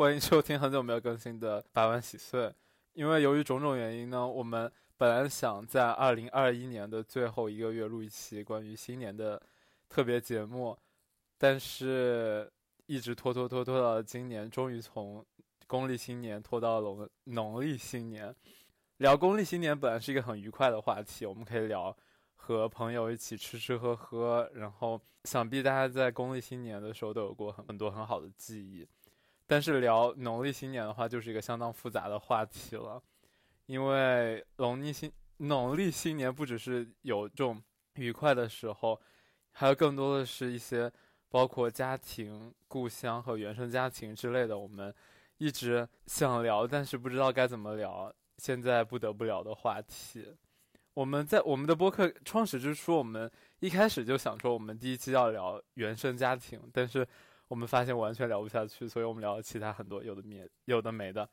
欢迎收听很久没有更新的《百万喜岁》。因为由于种种原因呢，我们本来想在二零二一年的最后一个月录一期关于新年的特别节目，但是一直拖拖拖拖到了今年，终于从公历新年拖到了农历新年。聊公历新年本来是一个很愉快的话题，我们可以聊和朋友一起吃吃喝喝，然后想必大家在公历新年的时候都有过很很多很好的记忆。但是聊农历新年的话，就是一个相当复杂的话题了，因为农历新农历新年不只是有这种愉快的时候，还有更多的是一些包括家庭、故乡和原生家庭之类的，我们一直想聊，但是不知道该怎么聊，现在不得不聊的话题。我们在我们的播客创始之初，我们一开始就想说，我们第一期要聊原生家庭，但是。我们发现完全聊不下去，所以我们聊了其他很多有的没有的没的。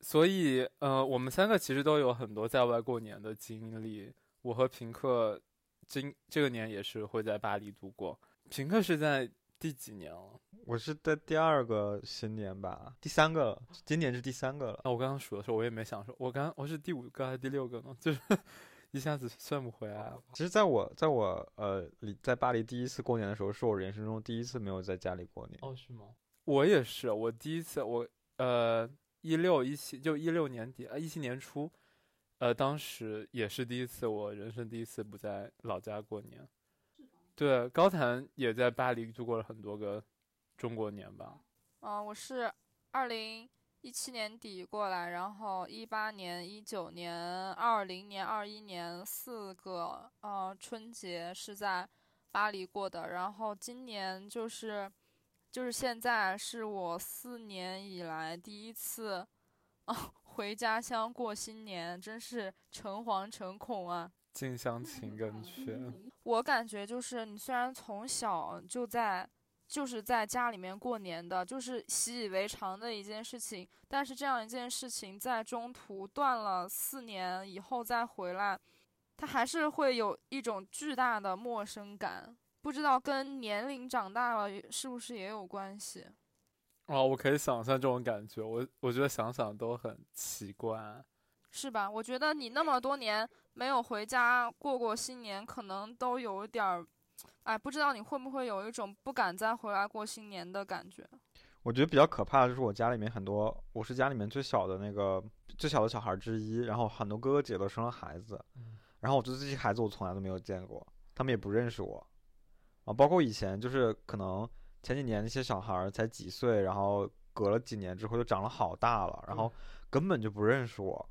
所以，呃，我们三个其实都有很多在外过年的经历。我和平克今这个年也是会在巴黎度过。平克是在第几年了？我是在第二个新年吧，第三个，今年是第三个了。啊，我刚刚数的时候我也没想说，我刚我是第五个还是第六个呢？就是。一下子算不回来了。其实，在我在我呃，在巴黎第一次过年的时候，是我人生中第一次没有在家里过年。哦，是吗？我也是，我第一次，我呃，一六一七就一六年底啊，一七年初，呃，当时也是第一次，我人生第一次不在老家过年。对，高谈也在巴黎度过了很多个中国年吧。嗯，我是二零。一七年底过来，然后一八年、一九年、二零年、二一年四个呃春节是在巴黎过的，然后今年就是就是现在是我四年以来第一次啊回家乡过新年，真是诚惶诚恐啊！近乡情更怯。我感觉就是你虽然从小就在。就是在家里面过年的，就是习以为常的一件事情。但是这样一件事情在中途断了四年以后再回来，它还是会有一种巨大的陌生感。不知道跟年龄长大了是不是也有关系？哦，我可以想象这种感觉。我我觉得想想都很奇怪，是吧？我觉得你那么多年没有回家过过新年，可能都有点儿。哎，不知道你会不会有一种不敢再回来过新年的感觉？我觉得比较可怕的就是我家里面很多，我是家里面最小的那个最小的小孩之一，然后很多哥哥姐都生了孩子，然后我觉得这些孩子我从来都没有见过，他们也不认识我啊，包括以前就是可能前几年那些小孩才几岁，然后隔了几年之后就长了好大了，然后根本就不认识我，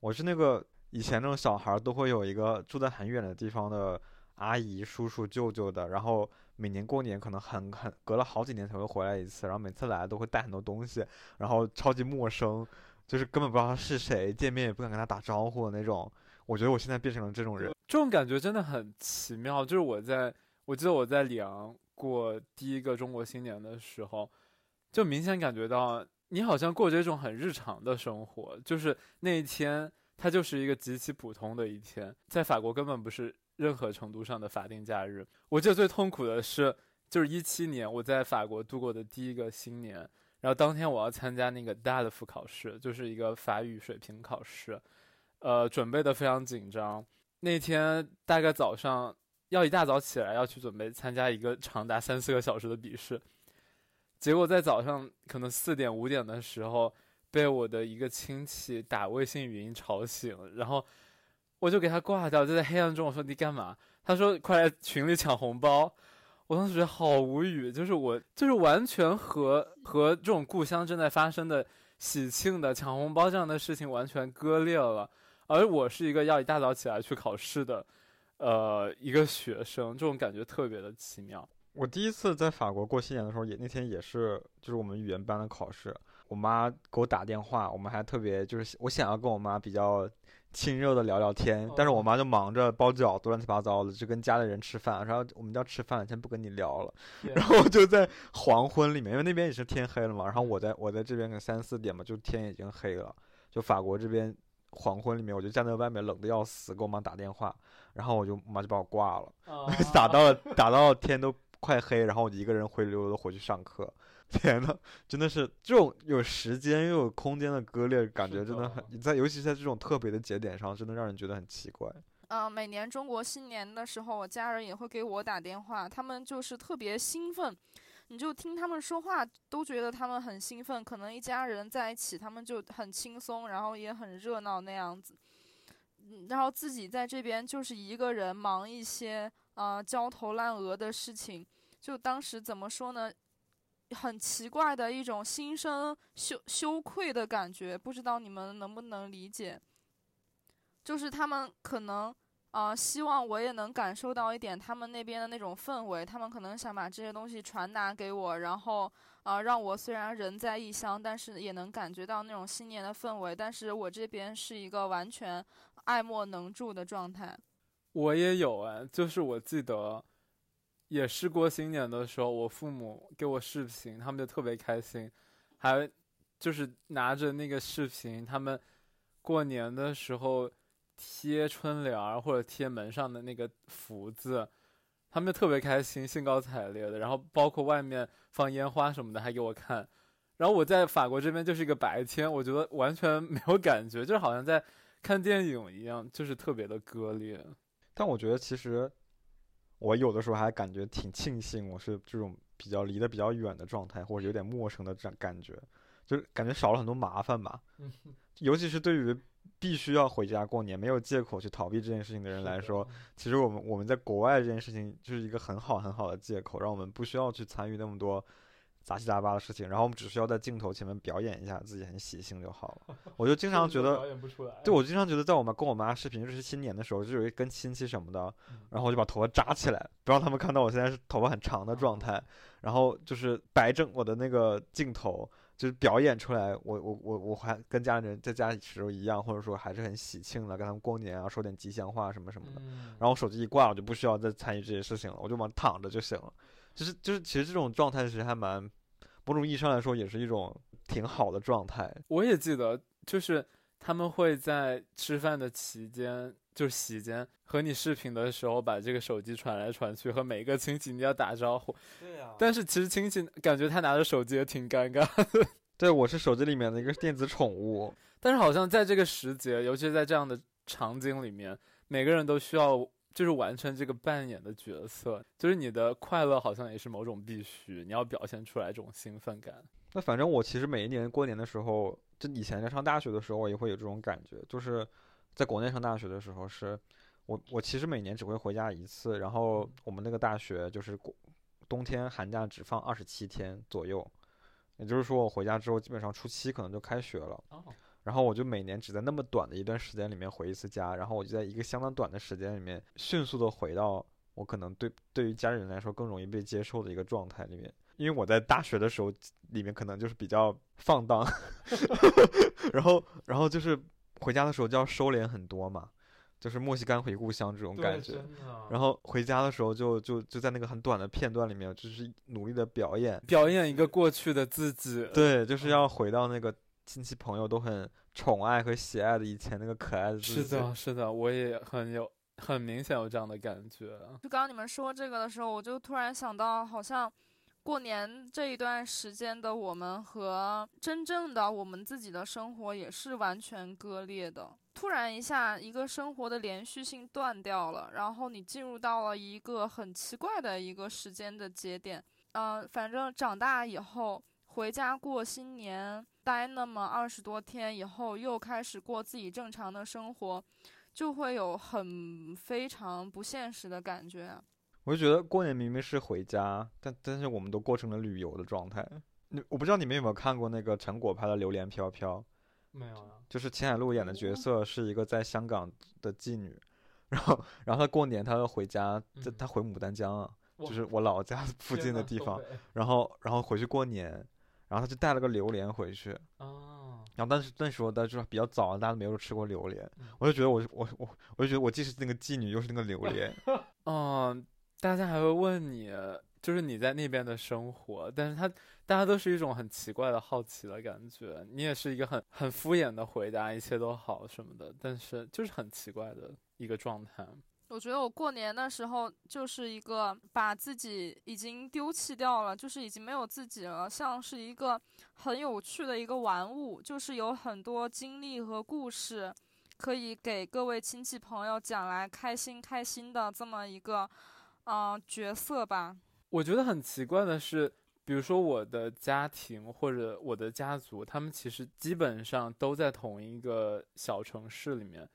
我是那个以前那种小孩都会有一个住在很远的地方的。阿姨、叔叔、舅舅的，然后每年过年可能很很隔了好几年才会回来一次，然后每次来都会带很多东西，然后超级陌生，就是根本不知道他是谁，见面也不敢跟他打招呼的那种。我觉得我现在变成了这种人，这种感觉真的很奇妙。就是我在我记得我在里昂过第一个中国新年的时候，就明显感觉到你好像过着一种很日常的生活，就是那一天它就是一个极其普通的一天，在法国根本不是。任何程度上的法定假日，我记得最痛苦的是，就是一七年我在法国度过的第一个新年，然后当天我要参加那个大的复考试，就是一个法语水平考试，呃，准备的非常紧张。那天大概早上要一大早起来要去准备参加一个长达三四个小时的笔试，结果在早上可能四点五点的时候，被我的一个亲戚打微信语音吵醒，然后。我就给他挂掉，就在黑暗中我说你干嘛？他说快来群里抢红包。我当时觉得好无语，就是我就是完全和和这种故乡正在发生的喜庆的抢红包这样的事情完全割裂了。而我是一个要一大早起来去考试的，呃，一个学生，这种感觉特别的奇妙。我第一次在法国过新年的时候，也那天也是就是我们语言班的考试。我妈给我打电话，我们还特别就是我想要跟我妈比较亲热的聊聊天，但是我妈就忙着包饺子乱七八糟的，就跟家里人吃饭，然后我们要吃饭，先不跟你聊了。然后就在黄昏里面，因为那边也是天黑了嘛，然后我在我在这边可三四点嘛，就天已经黑了。就法国这边黄昏里面，我就站在外面冷的要死，给我妈打电话，然后我就我妈就把我挂了，打到了打到天都快黑，然后我就一个人灰溜溜的回去上课。天呐，真的是这种有时间又有空间的割裂，感觉真的很在，尤其在这种特别的节点上，真的让人觉得很奇怪。嗯，每年中国新年的时候，我家人也会给我打电话，他们就是特别兴奋，你就听他们说话都觉得他们很兴奋，可能一家人在一起，他们就很轻松，然后也很热闹那样子。然后自己在这边就是一个人忙一些啊焦头烂额的事情，就当时怎么说呢？很奇怪的一种心生羞羞愧的感觉，不知道你们能不能理解？就是他们可能啊希望我也能感受到一点他们那边的那种氛围，他们可能想把这些东西传达给我，然后啊让我虽然人在异乡，但是也能感觉到那种新年的氛围。但是我这边是一个完全。爱莫能助的状态，我也有哎，就是我记得，也是过新年的时候，我父母给我视频，他们就特别开心，还就是拿着那个视频，他们过年的时候贴春联或者贴门上的那个福字，他们就特别开心，兴高采烈的，然后包括外面放烟花什么的，还给我看，然后我在法国这边就是一个白天，我觉得完全没有感觉，就是好像在。看电影一样，就是特别的割裂。但我觉得其实，我有的时候还感觉挺庆幸，我是这种比较离得比较远的状态，或者有点陌生的这样感觉，就感觉少了很多麻烦吧。尤其是对于必须要回家过年、没有借口去逃避这件事情的人来说，其实我们我们在国外这件事情就是一个很好很好的借口，让我们不需要去参与那么多。杂七杂八的事情，然后我们只需要在镜头前面表演一下自己很喜庆就好了。我就经常觉得，对我经常觉得，在我们跟我妈视频，就是新年的时候，就有一跟亲戚什么的，然后我就把头发扎起来，不让他们看到我现在是头发很长的状态，然后就是摆正我的那个镜头，就是表演出来，我我我我还跟家里人在家里时候一样，或者说还是很喜庆的，跟他们过年啊，说点吉祥话什么什么的。然后手机一挂，我就不需要再参与这些事情了，我就往躺着就行了。就是就是，其实这种状态其实还蛮，某种意义上来说，也是一种挺好的状态。我也记得，就是他们会在吃饭的期间，就席间和你视频的时候，把这个手机传来传去，和每一个亲戚你要打招呼。对呀。但是其实亲戚感觉他拿着手机也挺尴尬。对，我是手机里面的一个电子宠物。但是好像在这个时节，尤其是在这样的场景里面，每个人都需要。就是完成这个扮演的角色，就是你的快乐好像也是某种必须，你要表现出来这种兴奋感。那反正我其实每一年过年的时候，就以前在上大学的时候，我也会有这种感觉。就是在国内上大学的时候，是我我其实每年只会回家一次，然后我们那个大学就是过冬天寒假只放二十七天左右，也就是说我回家之后，基本上初七可能就开学了。然后我就每年只在那么短的一段时间里面回一次家，然后我就在一个相当短的时间里面迅速的回到我可能对对于家里人来说更容易被接受的一个状态里面。因为我在大学的时候里面可能就是比较放荡，然后然后就是回家的时候就要收敛很多嘛，就是莫西干回故乡这种感觉。然后回家的时候就就就在那个很短的片段里面，就是努力的表演，表演一个过去的自己。对，就是要回到那个。亲戚朋友都很宠爱和喜爱的以前那个可爱的自己。是的，是的，我也很有很明显有这样的感觉。就刚刚你们说这个的时候，我就突然想到，好像过年这一段时间的我们和真正的我们自己的生活也是完全割裂的。突然一下，一个生活的连续性断掉了，然后你进入到了一个很奇怪的一个时间的节点。嗯，反正长大以后回家过新年。待那么二十多天以后，又开始过自己正常的生活，就会有很非常不现实的感觉。我就觉得过年明明是回家，但但是我们都过成了旅游的状态。你我不知道你们有没有看过那个陈果拍的《榴莲飘飘》？没有啊。就是秦海璐演的角色是一个在香港的妓女，然后然后她过年她要回家，她她回牡丹江啊，就是我老家附近的地方，然后然后回去过年。然后他就带了个榴莲回去，哦，然后但是那时候的就是比较早，大家没有吃过榴莲，我就觉得我我我我就觉得我既是那个妓女，又是那个榴莲，嗯，大家还会问你，就是你在那边的生活，但是他大家都是一种很奇怪的好奇的感觉，你也是一个很很敷衍的回答，一切都好什么的，但是就是很奇怪的一个状态。我觉得我过年的时候就是一个把自己已经丢弃掉了，就是已经没有自己了，像是一个很有趣的一个玩物，就是有很多经历和故事，可以给各位亲戚朋友讲来开心开心的这么一个，嗯，角色吧。我觉得很奇怪的是，比如说我的家庭或者我的家族，他们其实基本上都在同一个小城市里面，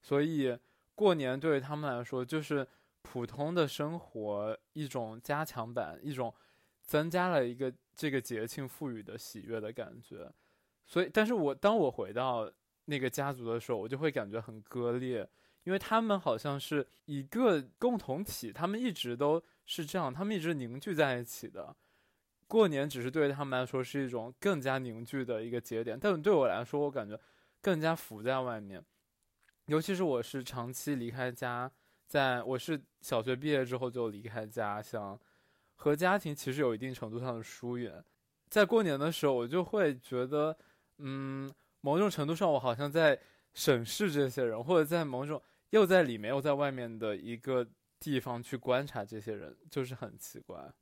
所以。过年对于他们来说就是普通的生活一种加强版，一种增加了一个这个节庆赋予的喜悦的感觉。所以，但是我当我回到那个家族的时候，我就会感觉很割裂，因为他们好像是一个共同体，他们一直都是这样，他们一直凝聚在一起的。过年只是对于他们来说是一种更加凝聚的一个节点，但对我来说，我感觉更加浮在外面。尤其是我是长期离开家，在我是小学毕业之后就离开家乡，和家庭其实有一定程度上的疏远。在过年的时候，我就会觉得，嗯，某种程度上我好像在审视这些人，或者在某种又在里面又在外面的一个地方去观察这些人，就是很奇怪。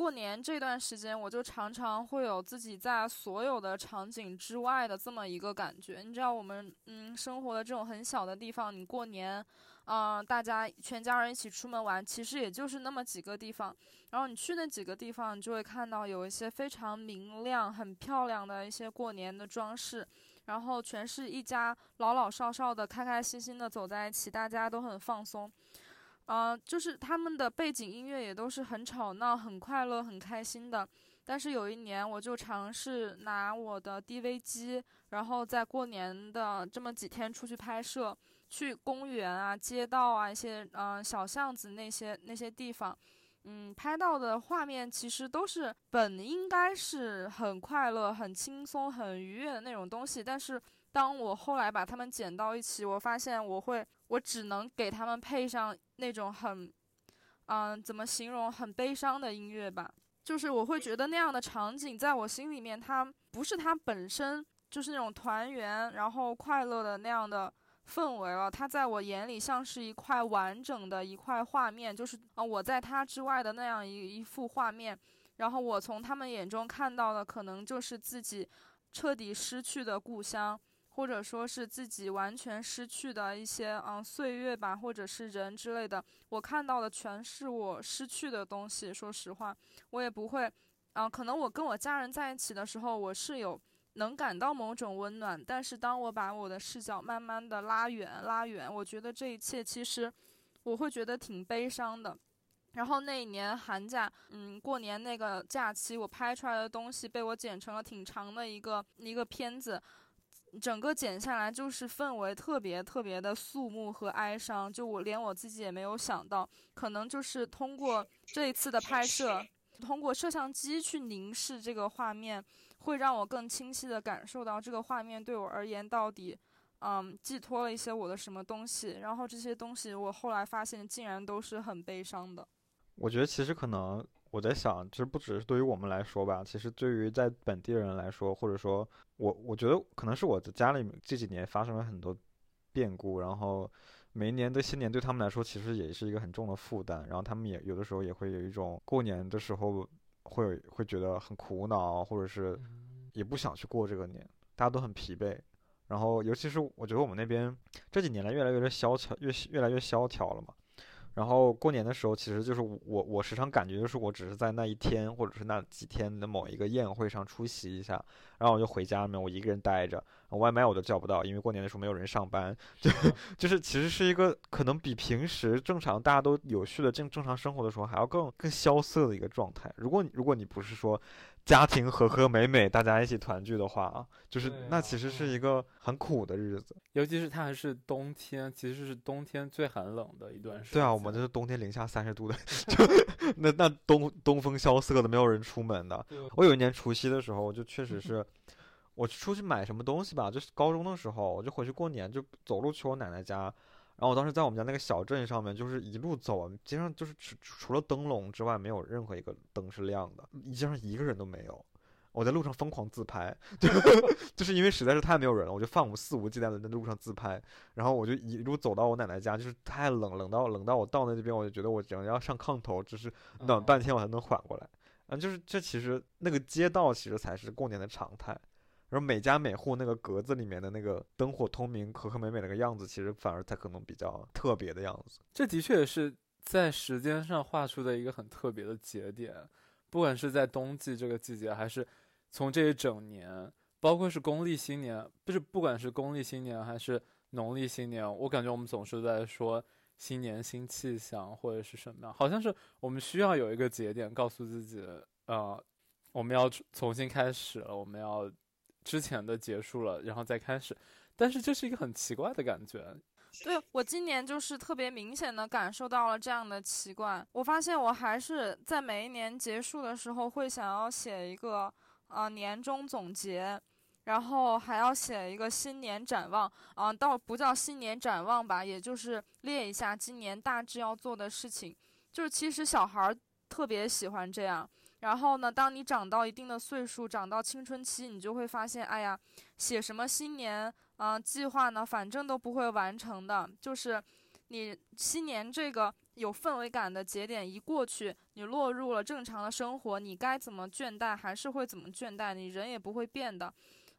过年这段时间，我就常常会有自己在所有的场景之外的这么一个感觉。你知道，我们嗯生活的这种很小的地方，你过年，嗯，大家全家人一起出门玩，其实也就是那么几个地方。然后你去那几个地方，你就会看到有一些非常明亮、很漂亮的一些过年的装饰，然后全是一家老老少少的开开心心的走在一起，大家都很放松。嗯，就是他们的背景音乐也都是很吵闹、很快乐、很开心的。但是有一年，我就尝试拿我的 DV 机，然后在过年的这么几天出去拍摄，去公园啊、街道啊、一些嗯小巷子那些那些地方，嗯，拍到的画面其实都是本应该是很快乐、很轻松、很愉悦的那种东西，但是。当我后来把它们剪到一起，我发现我会，我只能给他们配上那种很，嗯，怎么形容，很悲伤的音乐吧。就是我会觉得那样的场景，在我心里面，它不是它本身就是那种团圆然后快乐的那样的氛围了。它在我眼里像是一块完整的一块画面，就是啊，我在它之外的那样一一幅画面。然后我从他们眼中看到的，可能就是自己彻底失去的故乡。或者说是自己完全失去的一些嗯岁月吧，或者是人之类的，我看到的全是我失去的东西。说实话，我也不会，嗯，可能我跟我家人在一起的时候，我是有能感到某种温暖。但是当我把我的视角慢慢的拉远拉远，我觉得这一切其实我会觉得挺悲伤的。然后那一年寒假，嗯，过年那个假期，我拍出来的东西被我剪成了挺长的一个一个片子。整个剪下来就是氛围特别特别的肃穆和哀伤，就我连我自己也没有想到，可能就是通过这一次的拍摄，通过摄像机去凝视这个画面，会让我更清晰的感受到这个画面对我而言到底，嗯，寄托了一些我的什么东西。然后这些东西我后来发现竟然都是很悲伤的。我觉得其实可能。我在想，其实不只是对于我们来说吧，其实对于在本地人来说，或者说，我我觉得可能是我的家里这几年发生了很多变故，然后每一年的新年对他们来说其实也是一个很重的负担，然后他们也有的时候也会有一种过年的时候会会觉得很苦恼，或者是也不想去过这个年，大家都很疲惫，然后尤其是我觉得我们那边这几年来越来越萧条，越越来越萧条了嘛。然后过年的时候，其实就是我我时常感觉就是我只是在那一天或者是那几天的某一个宴会上出席一下，然后我就回家里面，我一个人待着，外卖我都叫不到，因为过年的时候没有人上班，就 就是其实是一个可能比平时正常大家都有序的正正常生活的时候还要更更萧瑟的一个状态。如果如果你不是说。家庭和和美美，大家一起团聚的话啊，就是那其实是一个很苦的日子，尤其是它还是冬天，其实是冬天最寒冷的一段时间。对啊，我们这是冬天零下三十度的，就那那东东风萧瑟的，没有人出门的。我有一年除夕的时候，就确实是，我出去买什么东西吧，就是高中的时候，我就回去过年，就走路去我奶奶家。然后我当时在我们家那个小镇上面，就是一路走，街上就是除除了灯笼之外，没有任何一个灯是亮的，街上一个人都没有。我我在路上疯狂自拍，就就是因为实在是太没有人了，我就放我四无忌惮的在路上自拍，然后我就一路走到我奶奶家，就是太冷，冷到冷到我到那边，我就觉得我只要上炕头，就是暖半天我才能缓过来。啊，就是这其实那个街道其实才是过年的常态，而每家每户那个格子里面的那个灯火通明、和和美美那个样子，其实反而才可能比较特别的样子。这的确是在时间上画出的一个很特别的节点，不管是在冬季这个季节，还是从这一整年，包括是公历新年，不是不管是公历新年还是农历新年，我感觉我们总是在说。新年新气象，或者是什么样？好像是我们需要有一个节点，告诉自己，呃，我们要重新开始了，我们要之前的结束了，然后再开始。但是这是一个很奇怪的感觉。对我今年就是特别明显的感受到了这样的奇怪。我发现我还是在每一年结束的时候会想要写一个呃年终总结。然后还要写一个新年展望，啊，倒不叫新年展望吧，也就是列一下今年大致要做的事情。就是其实小孩特别喜欢这样。然后呢，当你长到一定的岁数，长到青春期，你就会发现，哎呀，写什么新年啊计划呢？反正都不会完成的。就是你新年这个有氛围感的节点一过去，你落入了正常的生活，你该怎么倦怠还是会怎么倦怠，你人也不会变的。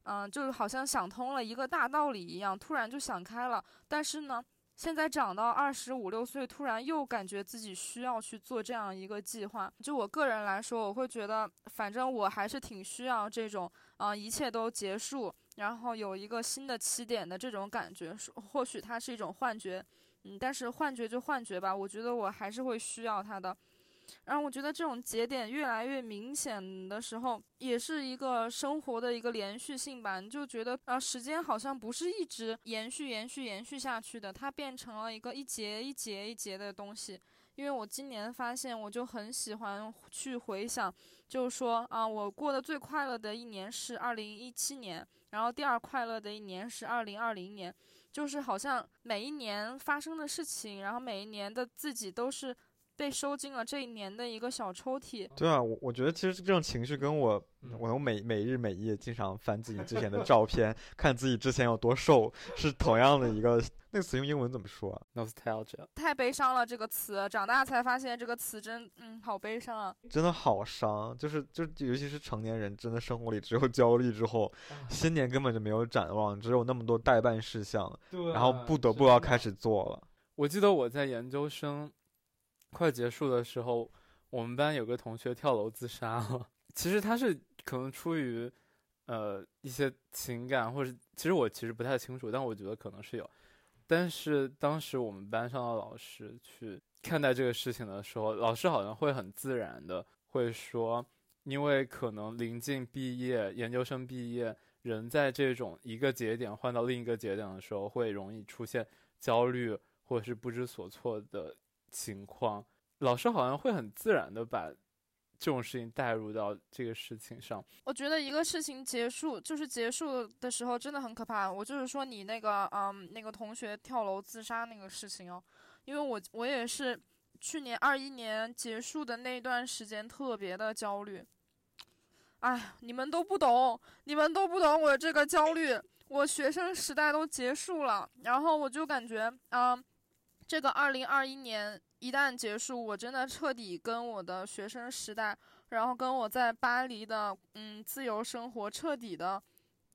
嗯，就是好像想通了一个大道理一样，突然就想开了。但是呢，现在长到二十五六岁，突然又感觉自己需要去做这样一个计划。就我个人来说，我会觉得，反正我还是挺需要这种，啊，一切都结束，然后有一个新的起点的这种感觉。或许它是一种幻觉，嗯，但是幻觉就幻觉吧，我觉得我还是会需要它的。然后我觉得这种节点越来越明显的时候，也是一个生活的一个连续性吧。你就觉得啊，时间好像不是一直延续、延续、延续下去的，它变成了一个一节一节一节的东西。因为我今年发现，我就很喜欢去回想，就是说啊，我过得最快乐的一年是二零一七年，然后第二快乐的一年是二零二零年，就是好像每一年发生的事情，然后每一年的自己都是。被收进了这一年的一个小抽屉。对啊，我我觉得其实这种情绪跟我，我每每日每夜经常翻自己之前的照片，看自己之前有多瘦，是同样的一个。那个词用英文怎么说？Nostalgia。太悲伤了，这个词，长大才发现这个词真，嗯，好悲伤啊。真的好伤，就是就尤其是成年人，真的生活里只有焦虑之后，新年根本就没有展望，只有那么多待办事项，然后不得不要开始做了。我记得我在研究生。快结束的时候，我们班有个同学跳楼自杀了。其实他是可能出于，呃，一些情感，或者其实我其实不太清楚，但我觉得可能是有。但是当时我们班上的老师去看待这个事情的时候，老师好像会很自然的会说，因为可能临近毕业，研究生毕业，人在这种一个节点换到另一个节点的时候，会容易出现焦虑或者是不知所措的。情况，老师好像会很自然的把这种事情带入到这个事情上。我觉得一个事情结束，就是结束的时候真的很可怕。我就是说你那个，嗯，那个同学跳楼自杀那个事情哦，因为我我也是去年二一年结束的那段时间特别的焦虑。哎，你们都不懂，你们都不懂我这个焦虑。我学生时代都结束了，然后我就感觉，嗯。这个二零二一年一旦结束，我真的彻底跟我的学生时代，然后跟我在巴黎的嗯自由生活彻底的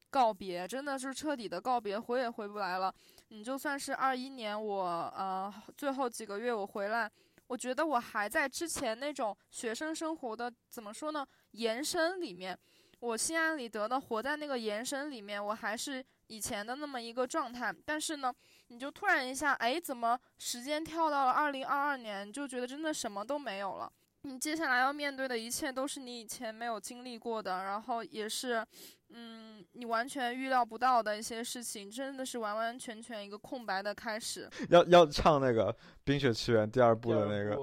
告别，真的是彻底的告别，回也回不来了。你就算是二一年我呃最后几个月我回来，我觉得我还在之前那种学生生活的怎么说呢延伸里面，我心安理得的活在那个延伸里面，我还是以前的那么一个状态，但是呢。你就突然一下，哎，怎么时间跳到了二零二二年？就觉得真的什么都没有了。你接下来要面对的一切都是你以前没有经历过的，然后也是，嗯，你完全预料不到的一些事情，真的是完完全全一个空白的开始。要要唱那个《冰雪奇缘》第二部的那个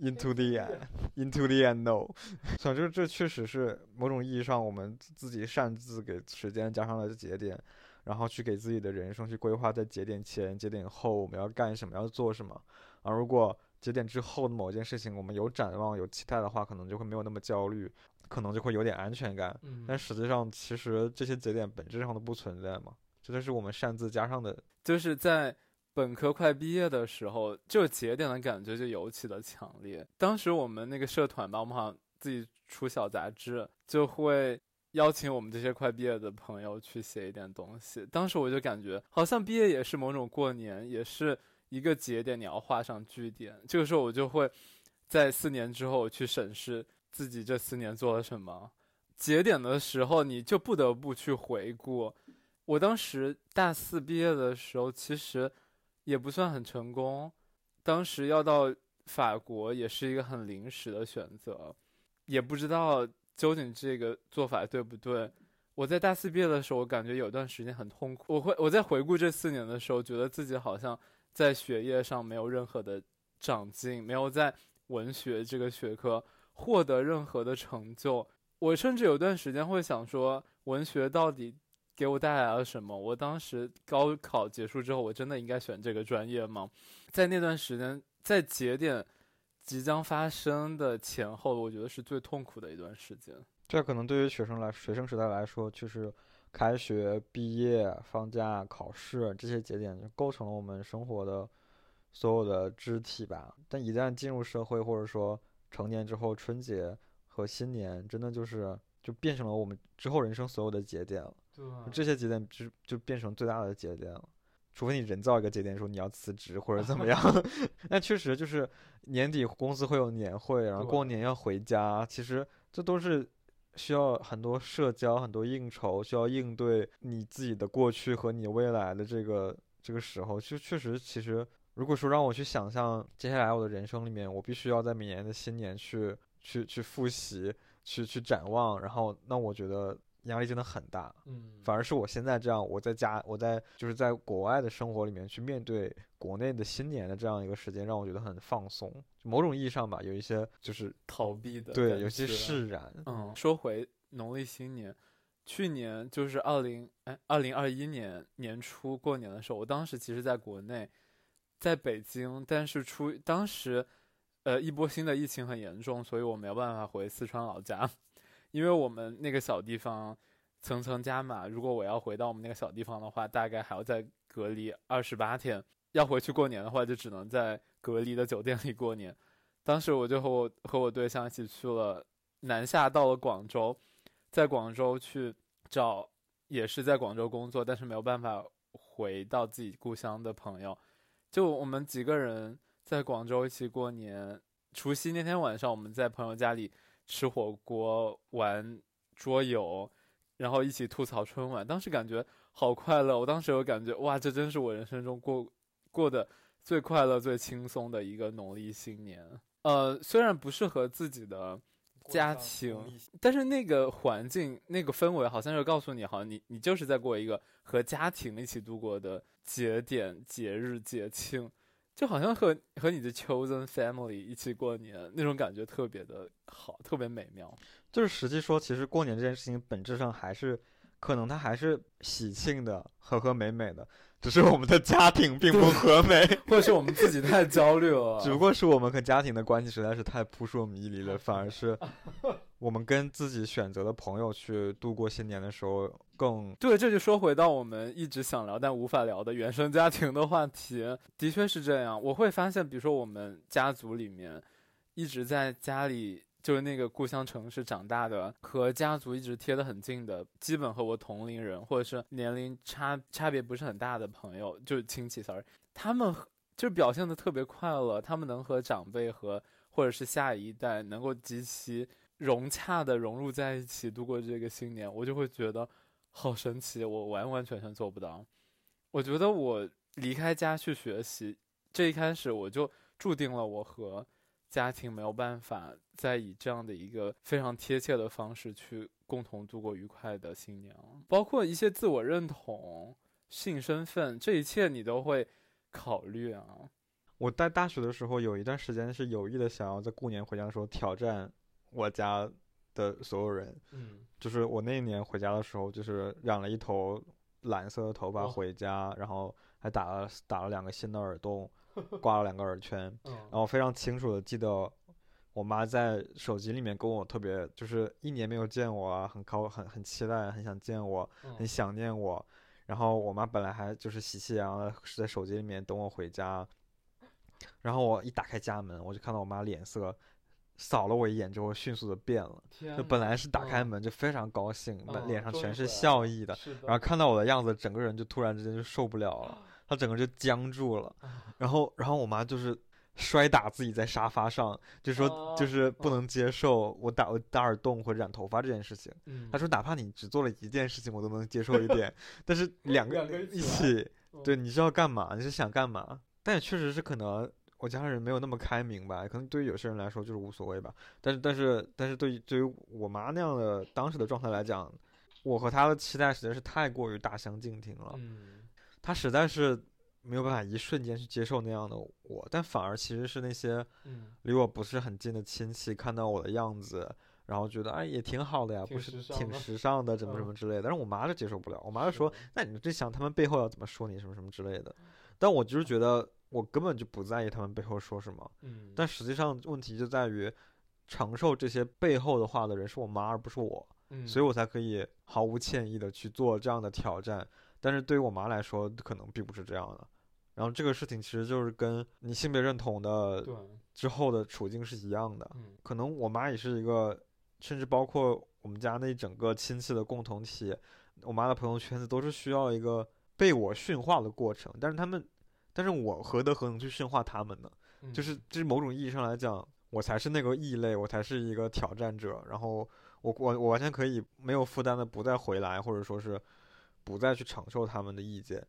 Into the End，Into the End No。总之，这确实是某种意义上我们自己擅自给时间加上了节点。然后去给自己的人生去规划，在节点前、节点后我们要干什么，要做什么。啊，如果节点之后的某件事情，我们有展望、有期待的话，可能就会没有那么焦虑，可能就会有点安全感。嗯但实际上，其实这些节点本质上都不存在嘛，这都是我们擅自加上的。就是在本科快毕业的时候，这个节点的感觉就尤其的强烈。当时我们那个社团吧，我们好像自己出小杂志，就会邀请我们这些快毕业的朋友去写一点东西。当时我就感觉，好像毕业也是某种过年，也是一个节点，你要画上句点。这个时候我就会在四年之后去审视自己这四年做了什么。节点的时候，你就不得不去回顾。我当时大四毕业的时候，其实也不算很成功。当时要到法国也是一个很临时的选择，也不知道究竟这个做法对不对。我在大四毕业的时候，我感觉有段时间很痛苦。我会我在回顾这四年的时候，觉得自己好像在学业上没有任何的长进，没有在文学这个学科获得任何的成就。我甚至有段时间会想说，文学到底给我带来了什么？我当时高考结束之后，我真的应该选这个专业吗？在那段时间，在节点即将发生的前后，我觉得是最痛苦的一段时间。这可能对于学生来，学生时代来说，就是开学、毕业、放假、考试这些节点，就构成了我们生活的所有的肢体吧。但一旦进入社会，或者说成年之后，春节和新年，真的就是就变成了我们之后人生所有的节点了。对这些节点就就变成最大的节点了。除非你人造一个节点，说你要辞职或者怎么 样，那确实就是年底公司会有年会，然后过年要回家，其实这都是需要很多社交、很多应酬，需要应对你自己的过去和你未来的这个这个时候，就确实其实，如果说让我去想象接下来我的人生里面，我必须要在每年的新年去去去复习，去去展望，然后那我觉得压力真的很大。嗯反而是我现在这样，我在家，我在就是在国外的生活里面去面对国内的新年的这样一个时间，让我觉得很放松。某种意义上吧，有一些就是逃避的对，有些释然。嗯，说回农历新年，去年就是二零哎二零二一年年初过年的时候，我当时其实在国内，在北京，但是出当时，呃一波新的疫情很严重，所以我没有办法回四川老家，因为我们那个小地方层层加码，如果我要回到我们那个小地方的话，大概还要再隔离二十八天。要回去过年的话，就只能在隔离的酒店里过年。当时我就和我和我对象一起去了南下，到了广州，在广州去找也是在广州工作，但是没有办法回到自己故乡的朋友。就我们几个人在广州一起过年，除夕那天晚上我们在朋友家里吃火锅、玩桌游，然后一起吐槽春晚。当时感觉好快乐，我当时有感觉哇，这真是我人生中过过的最快乐、最轻松的一个农历新年。呃，虽然不是和自己的家庭，但是那个环境、那个氛围，好像就告诉你，好像你你就是在过一个和家庭一起度过的节点、节日、节庆，就好像和和你的 chosen family 一起过年，那种感觉特别的好，特别美妙。就是实际说，其实过年这件事情本质上还是，可能它还是喜庆的、和和美美的，只是我们的家庭并不和美。或者是我们自己太焦虑了，只不过是我们和家庭的关系实在是太扑朔迷离了，反而是我们跟自己选择的朋友去度过新年的时候更对，这就说回到我们一直想聊但无法聊的原生家庭的话题，的确是这样。我会发现，比如说我们家族里面一直在家里，就是那个故乡城市长大的，和家族一直贴得很近的，基本和我同龄人或者是年龄差差别不是很大的朋友，就是亲戚，sorry，他们就表现的特别快乐，他们能和长辈和或者是下一代能够极其融洽的融入在一起度过这个新年，我就会觉得好神奇，我完完全全做不到。我觉得我离开家去学习，这一开始我就注定了我和家庭没有办法再以这样的一个非常贴切的方式去共同度过愉快的新年了，包括一些自我认同、性身份，这一切你都会考虑啊。我在大学的时候有一段时间是有意的想要在过年回家的时候挑战我家的所有人，嗯，就是我那一年回家的时候，就是染了一头蓝色的头发回家，然后还打了打了两个新的耳洞，挂了两个耳圈，然后非常清楚的记得。我妈在手机里面跟我特别，就是一年没有见我啊，很高，很很期待，很想见我，很想念我。然后我妈本来还就是喜气洋洋的是在手机里面等我回家，然后我一打开家门，我就看到我妈脸色扫了我一眼之后迅速的变了，就本来是打开门就非常高兴，脸上全是笑意的，然后看到我的样子，整个人就突然之间就受不了了，他整个就僵住了，然后然后我妈就是。摔打自己在沙发上，就说就是不能接受我打我打耳洞或者染头发这件事情。他说哪怕你只做了一件事情，我都能接受一点，但是两个一起，对，你是要干嘛？你是想干嘛？但也确实是可能我家人没有那么开明吧，可能对于有些人来说就是无所谓吧。但是但是但是对于对于我妈那样的当时的状态来讲，我和她的期待实在是太过于大相径庭了。嗯，她实在是。没有办法一瞬间去接受那样的我，但反而其实是那些离我不是很近的亲戚看到我的样子，然后觉得哎也挺好的呀，不是挺时尚的，怎么什么之类的。但是我妈就接受不了，我妈就说：“那你就想他们背后要怎么说你什么什么之类的。”但我就是觉得我根本就不在意他们背后说什么。但实际上问题就在于承受这些背后的话的人是我妈而不是我，所以我才可以毫无歉意的去做这样的挑战。但是对于我妈来说，可能并不是这样的。然后这个事情其实就是跟你性别认同的之后的处境是一样的。可能我妈也是一个，甚至包括我们家那整个亲戚的共同体，我妈的朋友圈子都是需要一个被我驯化的过程。但是他们，但是我何德何能去驯化他们呢？就是就是某种意义上来讲，我才是那个异类，我才是一个挑战者。然后我我我完全可以没有负担的不再回来，或者说是不再去承受他们的意见。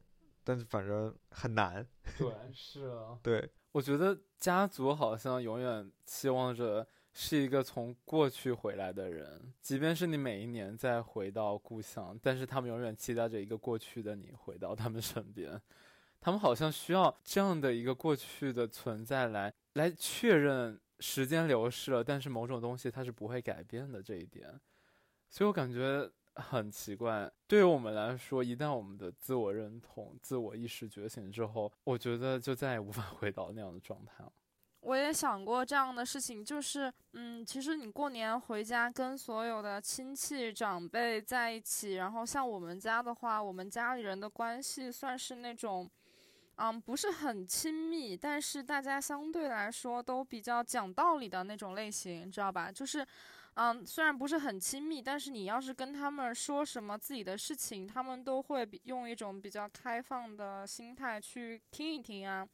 但是反正很难。对，是啊。对，我觉得家族好像永远期望着是一个从过去回来的人，即便是你每一年再回到故乡，但是他们永远期待着一个过去的你回到他们身边。他们好像需要这样的一个过去的存在来来确认时间流逝了，但是某种东西它是不会改变的这一点。所以我感觉。很奇怪，对于我们来说，一旦我们的自我认同、自我意识觉醒之后，我觉得就再也无法回到那样的状态了。我也想过这样的事情，就是，嗯，其实你过年回家跟所有的亲戚长辈在一起，然后像我们家的话，我们家里人的关系算是那种，嗯，不是很亲密，但是大家相对来说都比较讲道理的那种类型，知道吧？就是。嗯，虽然不是很亲密，但是你要是跟他们说什么自己的事情，他们都会用一种比较开放的心态去听一听啊，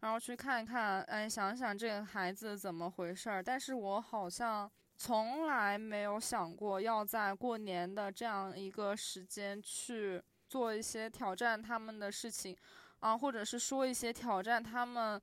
然后去看一看，哎，想想这个孩子怎么回事儿。但是我好像从来没有想过要在过年的这样一个时间去做一些挑战他们的事情，啊，或者是说一些挑战他们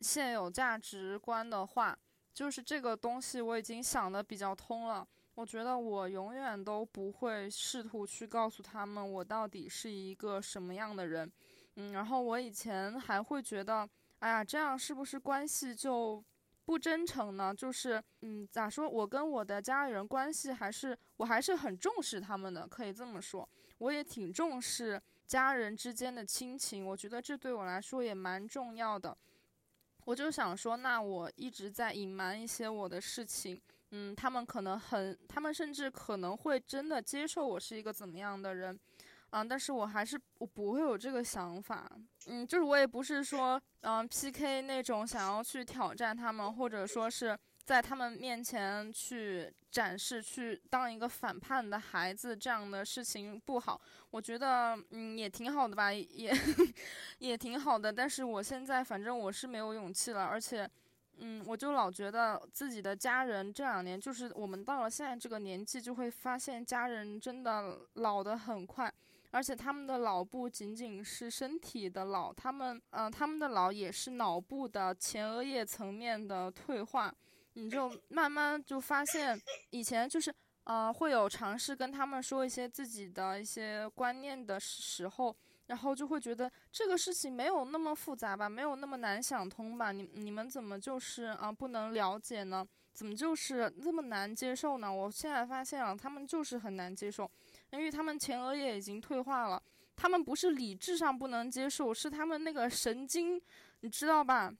现有价值观的话。就是这个东西，我已经想的比较通了。我觉得我永远都不会试图去告诉他们我到底是一个什么样的人。嗯，然后我以前还会觉得，哎呀，这样是不是关系就不真诚呢？就是，嗯，咋说？我跟我的家里人关系还是，我还是很重视他们的，可以这么说。我也挺重视家人之间的亲情，我觉得这对我来说也蛮重要的。我就想说，那我一直在隐瞒一些我的事情，嗯，他们可能很，他们甚至可能会真的接受我是一个怎么样的人，啊，但是我还是我不会有这个想法，嗯，就是我也不是说，嗯，PK 那种想要去挑战他们，或者说是。在他们面前去展示，去当一个反叛的孩子，这样的事情不好。我觉得，嗯，也挺好的吧，也 也挺好的。但是我现在，反正我是没有勇气了，而且，嗯，我就老觉得自己的家人这两年，就是我们到了现在这个年纪，就会发现家人真的老得很快，而且他们的老不仅仅是身体的老，他们，嗯，他们的老也是脑部的前额叶层面的退化。你就慢慢就发现，以前就是，呃，会有尝试跟他们说一些自己的一些观念的时候，然后就会觉得这个事情没有那么复杂吧，没有那么难想通吧？你你们怎么就是啊不能了解呢？怎么就是那么难接受呢？我现在发现了，他们就是很难接受，因为他们前额叶已经退化了。他们不是理智上不能接受，是他们那个神经，你知道吧？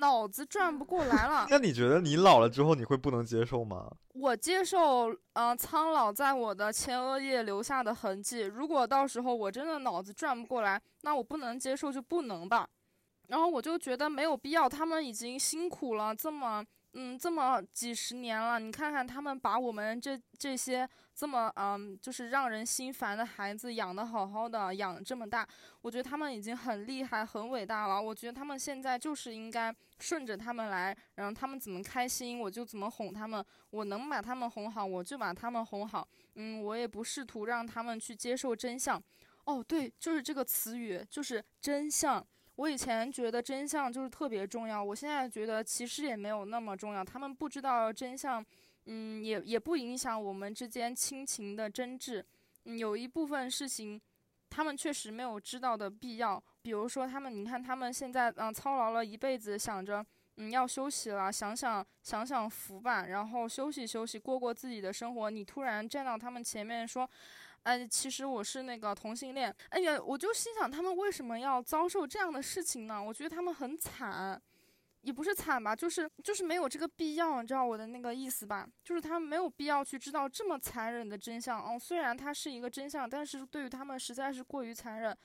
脑子转不过来了。那你觉得你老了之后你会不能接受吗？我接受，嗯，苍老在我的前额叶留下的痕迹。如果到时候我真的脑子转不过来，那我不能接受就不能吧。然后我就觉得没有必要，他们已经辛苦了这么。嗯，这么几十年了，你看看他们把我们这这些这么嗯，就是让人心烦的孩子养得好好的，养这么大，我觉得他们已经很厉害、很伟大了。我觉得他们现在就是应该顺着他们来，然后他们怎么开心，我就怎么哄他们。我能把他们哄好，我就把他们哄好。嗯，我也不试图让他们去接受真相。哦，对，就是这个词语，就是真相。我以前觉得真相就是特别重要，我现在觉得其实也没有那么重要。他们不知道真相，嗯，也也不影响我们之间亲情的真挚。嗯，有一部分事情，他们确实没有知道的必要。比如说，他们，你看，他们现在嗯操劳了一辈子，想着嗯要休息了，想想享享福吧，然后休息休息，过过自己的生活。你突然站到他们前面说。哎，其实我是那个同性恋。哎呀，我就心想，他们为什么要遭受这样的事情呢？我觉得他们很惨，也不是惨吧，就是就是没有这个必要，你知道我的那个意思吧？就是他们没有必要去知道这么残忍的真相。哦，虽然它是一个真相，但是对于他们实在是过于残忍。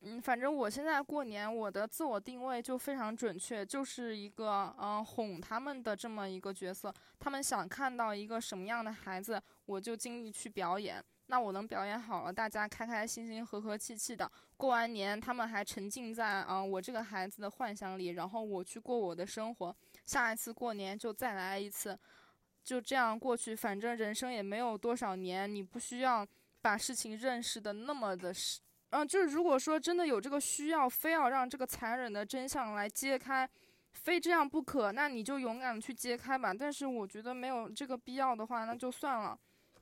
嗯，反正我现在过年，我的自我定位就非常准确，就是一个嗯哄他们的这么一个角色。他们想看到一个什么样的孩子，我就尽力去表演。那我能表演好了，大家开开心心、和和气气的过完年，他们还沉浸在啊我这个孩子的幻想里，然后我去过我的生活，下一次过年就再来一次，就这样过去。反正人生也没有多少年，你不需要把事情认识的那么的，嗯，就是如果说真的有这个需要，非要让这个残忍的真相来揭开，非这样不可，那你就勇敢的去揭开吧。但是我觉得没有这个必要的话，那就算了。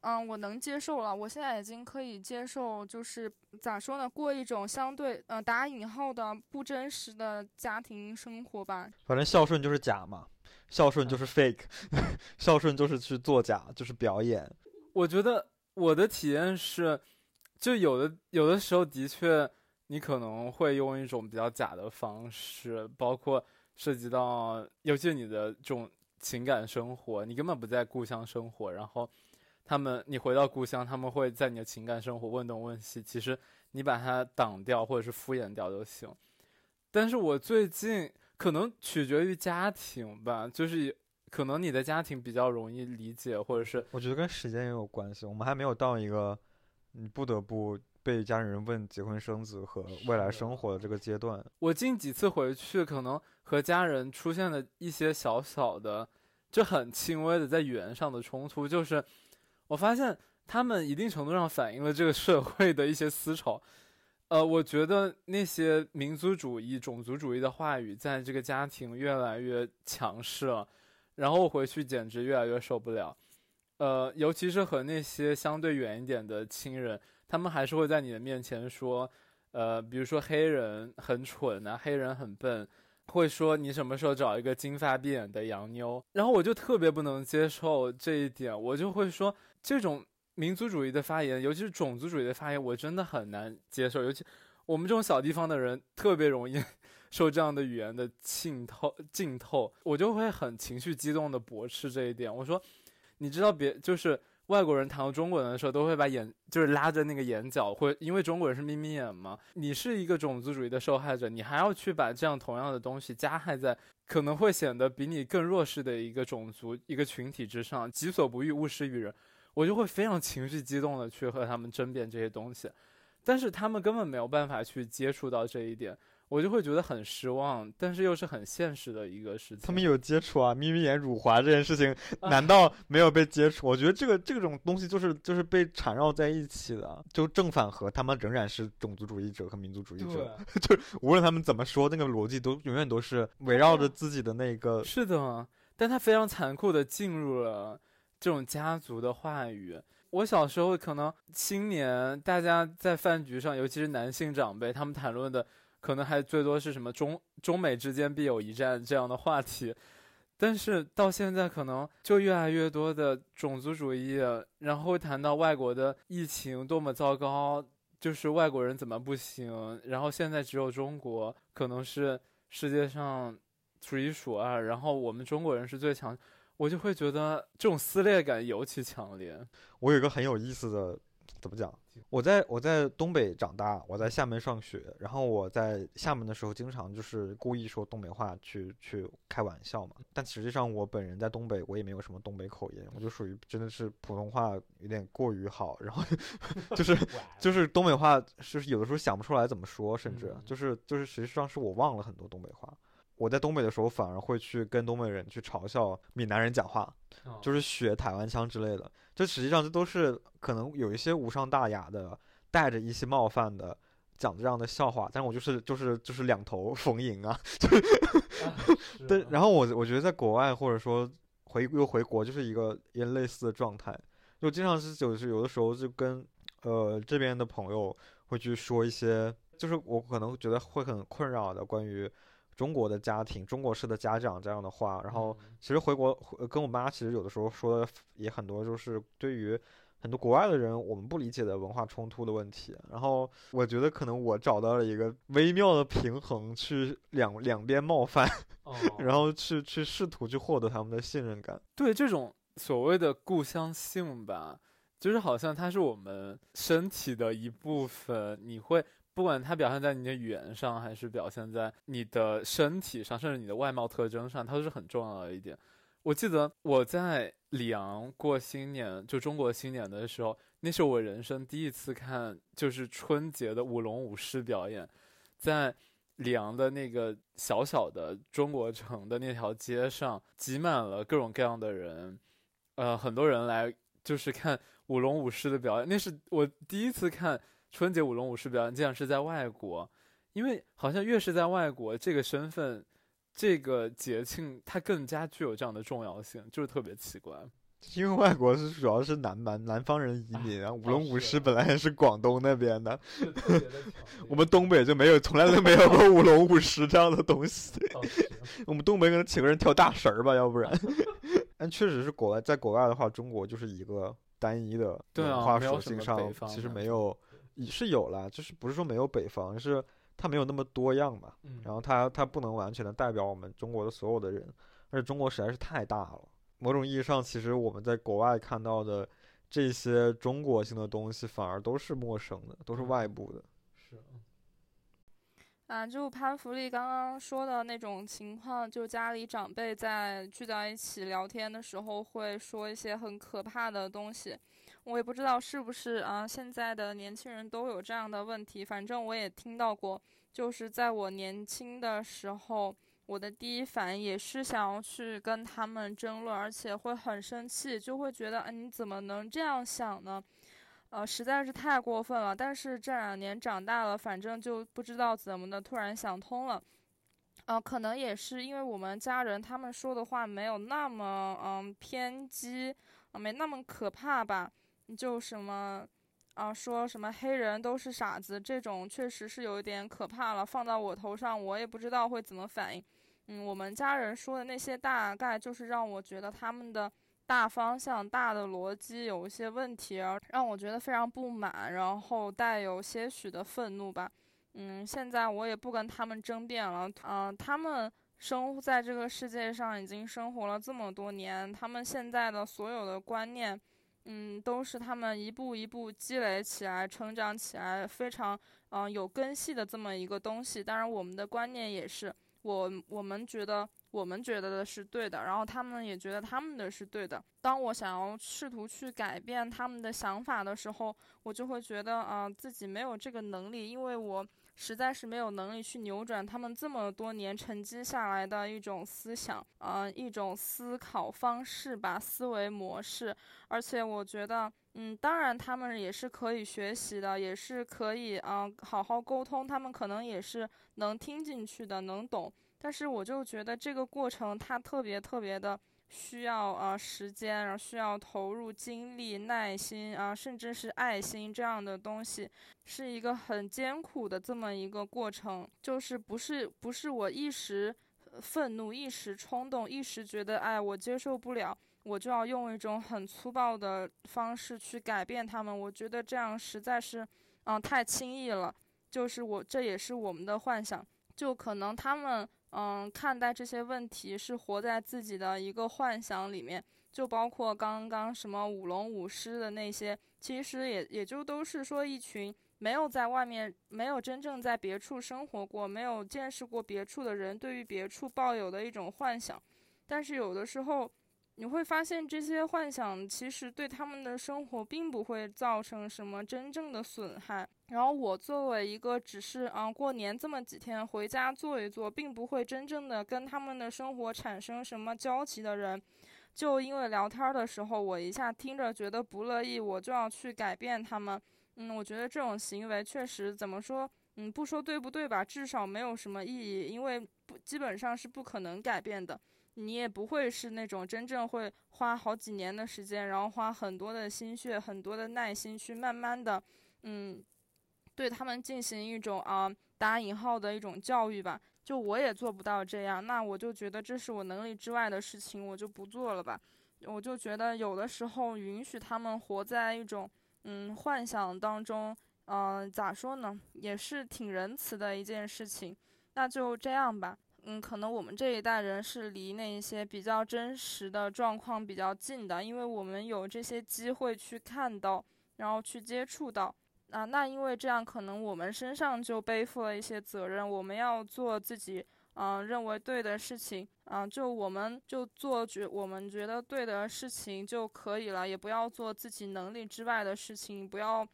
嗯，我能接受了。我现在已经可以接受，就是咋说呢，过一种相对嗯打引号的不真实的家庭生活吧。反正孝顺就是假嘛，孝顺就是 fake，孝顺就是去作假，就是表演。我觉得我的体验是，就有的有的时候的确，你可能会用一种比较假的方式，包括涉及到，尤其是你的这种情感生活，你根本不在故乡生活，然后。他们，你回到故乡，他们会在你的情感生活问东问西。其实你把它挡掉或者是敷衍掉都行。但是我最近可能取决于家庭吧，就是可能你的家庭比较容易理解，或者是我觉得跟时间也有关系。我们还没有到一个你不得不被家里人问结婚生子和未来生活的这个阶段。我近几次回去，可能和家人出现了一些小小的，就很轻微的在语言上的冲突，就是。我发现他们一定程度上反映了这个社会的一些思潮，呃，我觉得那些民族主义、种族主义的话语在这个家庭越来越强势了，然后我回去简直越来越受不了，呃，尤其是和那些相对远一点的亲人，他们还是会在你的面前说，呃，比如说黑人很蠢啊，黑人很笨。会说你什么时候找一个金发碧眼的洋妞？然后我就特别不能接受这一点，我就会说这种民族主义的发言，尤其是种族主义的发言，我真的很难接受。尤其我们这种小地方的人，特别容易 受这样的语言的浸透浸透，我就会很情绪激动的驳斥这一点。我说，你知道别就是。外国人谈到中国人的时候，都会把眼就是拉着那个眼角，会因为中国人是眯眯眼嘛。你是一个种族主义的受害者，你还要去把这样同样的东西加害在可能会显得比你更弱势的一个种族、一个群体之上，己所不欲，勿施于人。我就会非常情绪激动的去和他们争辩这些东西，但是他们根本没有办法去接触到这一点。我就会觉得很失望，但是又是很现实的一个事情。他们有接触啊，眯眯眼辱华这件事情，难道没有被接触？我觉得这个这种东西就是就是被缠绕在一起的，就正反合，他们仍然是种族主义者和民族主义者，就无论他们怎么说，那个逻辑都永远都是围绕着自己的那个。是的，但他非常残酷的进入了这种家族的话语。我小时候可能青年，大家在饭局上，尤其是男性长辈，他们谈论的。可能还最多是什么中中美之间必有一战这样的话题，但是到现在可能就越来越多的种族主义，然后谈到外国的疫情多么糟糕，就是外国人怎么不行，然后现在只有中国可能是世界上数一数二，然后我们中国人是最强，我就会觉得这种撕裂感尤其强烈。我有一个很有意思的，怎么讲？我在我在东北长大，我在厦门上学，然后我在厦门的时候，经常就是故意说东北话去去开玩笑嘛。但实际上我本人在东北，我也没有什么东北口音，我就属于真的是普通话有点过于好，然后 就是就是东北话，就是有的时候想不出来怎么说，甚至就是就是实际上是我忘了很多东北话。我在东北的时候，反而会去跟东北人去嘲笑闽南人讲话，就是学台湾腔之类的。这实际上这都是可能有一些无伤大雅的，带着一些冒犯的讲这样的笑话，但我就是就是就是两头逢迎啊，就 是对。然后我我觉得在国外或者说回又回国就是一个也类似的状态，就经常是就是有的时候就跟呃这边的朋友会去说一些，就是我可能觉得会很困扰的关于。中国的家庭，中国式的家长这样的话，然后其实回国跟我妈，其实有的时候说的也很多，就是对于很多国外的人，我们不理解的文化冲突的问题。然后我觉得可能我找到了一个微妙的平衡，去两两边冒犯，然后去去试图去获得他们的信任感。对这种所谓的故乡性吧，就是好像它是我们身体的一部分，你会。不管它表现在你的语言上，还是表现在你的身体上，甚至你的外貌特征上，它都是很重要的一点。我记得我在里昂过新年，就中国新年的时候，那是我人生第一次看，就是春节的舞龙舞狮表演，在里昂的那个小小的中国城的那条街上，挤满了各种各样的人，呃，很多人来就是看舞龙舞狮的表演，那是我第一次看。春节舞龙舞狮表演竟然是在外国，因为好像越是在外国，这个身份、这个节庆它更加具有这样的重要性，就是特别奇怪。因为外国是主要是南蛮南方人移民啊，舞龙舞狮本来也是广东那边的，我们东北就没有，从来都没有过舞龙舞狮这样的东西。我们东北可能请个人跳大神儿吧，要不然。但确实是国外，在国外的话，中国就是一个单一的文化属性上，其实没有。是有了，就是不是说没有北方，是它没有那么多样嘛。然后它它不能完全的代表我们中国的所有的人，而且中国实在是太大了。某种意义上，其实我们在国外看到的这些中国性的东西，反而都是陌生的，都是外部的。是。啊，就潘福利刚刚说的那种情况，就家里长辈在聚在一起聊天的时候，会说一些很可怕的东西。我也不知道是不是啊，现在的年轻人都有这样的问题。反正我也听到过，就是在我年轻的时候，我的第一反应也是想要去跟他们争论，而且会很生气，就会觉得，哎，你怎么能这样想呢？呃，实在是太过分了。但是这两年长大了，反正就不知道怎么的，突然想通了。呃，可能也是因为我们家人他们说的话没有那么嗯偏激，没那么可怕吧。就什么，啊，说什么黑人都是傻子，这种确实是有一点可怕了。放到我头上，我也不知道会怎么反应。嗯，我们家人说的那些，大概就是让我觉得他们的大方向、大的逻辑有一些问题，然后让我觉得非常不满，然后带有些许的愤怒吧。嗯，现在我也不跟他们争辩了。嗯，他们生在这个世界上已经生活了这么多年，他们现在的所有的观念。嗯，都是他们一步一步积累起来、成长起来，非常嗯有根系的这么一个东西。当然，我们的观念也是，我我们觉得我们觉得的是对的，然后他们也觉得他们的是对的。当我想要试图去改变他们的想法的时候，我就会觉得啊自己没有这个能力，因为我。实在是没有能力去扭转他们这么多年沉积下来的一种思想，嗯，一种思考方式吧，思维模式。而且我觉得，嗯，当然他们也是可以学习的，也是可以，嗯，好好沟通，他们可能也是能听进去的，能懂。但是我就觉得这个过程它特别特别的。需要啊时间，然后需要投入精力、耐心啊，甚至是爱心这样的东西，是一个很艰苦的这么一个过程。就是不是不是我一时愤怒、一时冲动、一时觉得哎我接受不了，我就要用一种很粗暴的方式去改变他们。我觉得这样实在是嗯，太轻易了。就是我，这也是我们的幻想。就可能他们，嗯，看待这些问题是活在自己的一个幻想里面。就包括刚刚什么舞龙舞狮的那些，其实也也就都是说一群没有在外面、没有真正在别处生活过、没有见识过别处的人，对于别处抱有的一种幻想。但是有的时候。你会发现这些幻想其实对他们的生活并不会造成什么真正的损害。然后我作为一个只是啊过年这么几天回家坐一坐，并不会真正的跟他们的生活产生什么交集的人，就因为聊天的时候我一下听着觉得不乐意，我就要去改变他们。嗯，我觉得这种行为确实怎么说，嗯，不说对不对吧，至少没有什么意义，因为不基本上是不可能改变的。你也不会是那种真正会花好几年的时间，然后花很多的心血、很多的耐心去慢慢的，嗯，对他们进行一种啊打引号的一种教育吧。就我也做不到这样，那我就觉得这是我能力之外的事情，我就不做了吧。我就觉得有的时候允许他们活在一种嗯幻想当中，嗯，咋说呢，也是挺仁慈的一件事情。那就这样吧。嗯，可能我们这一代人是离那些比较真实的状况比较近的，因为我们有这些机会去看到，然后去接触到。啊，那因为这样，可能我们身上就背负了一些责任，我们要做自己嗯认为对的事情啊，就我们就做觉我们觉得对的事情就可以了，也不要做自己能力之外的事情，不要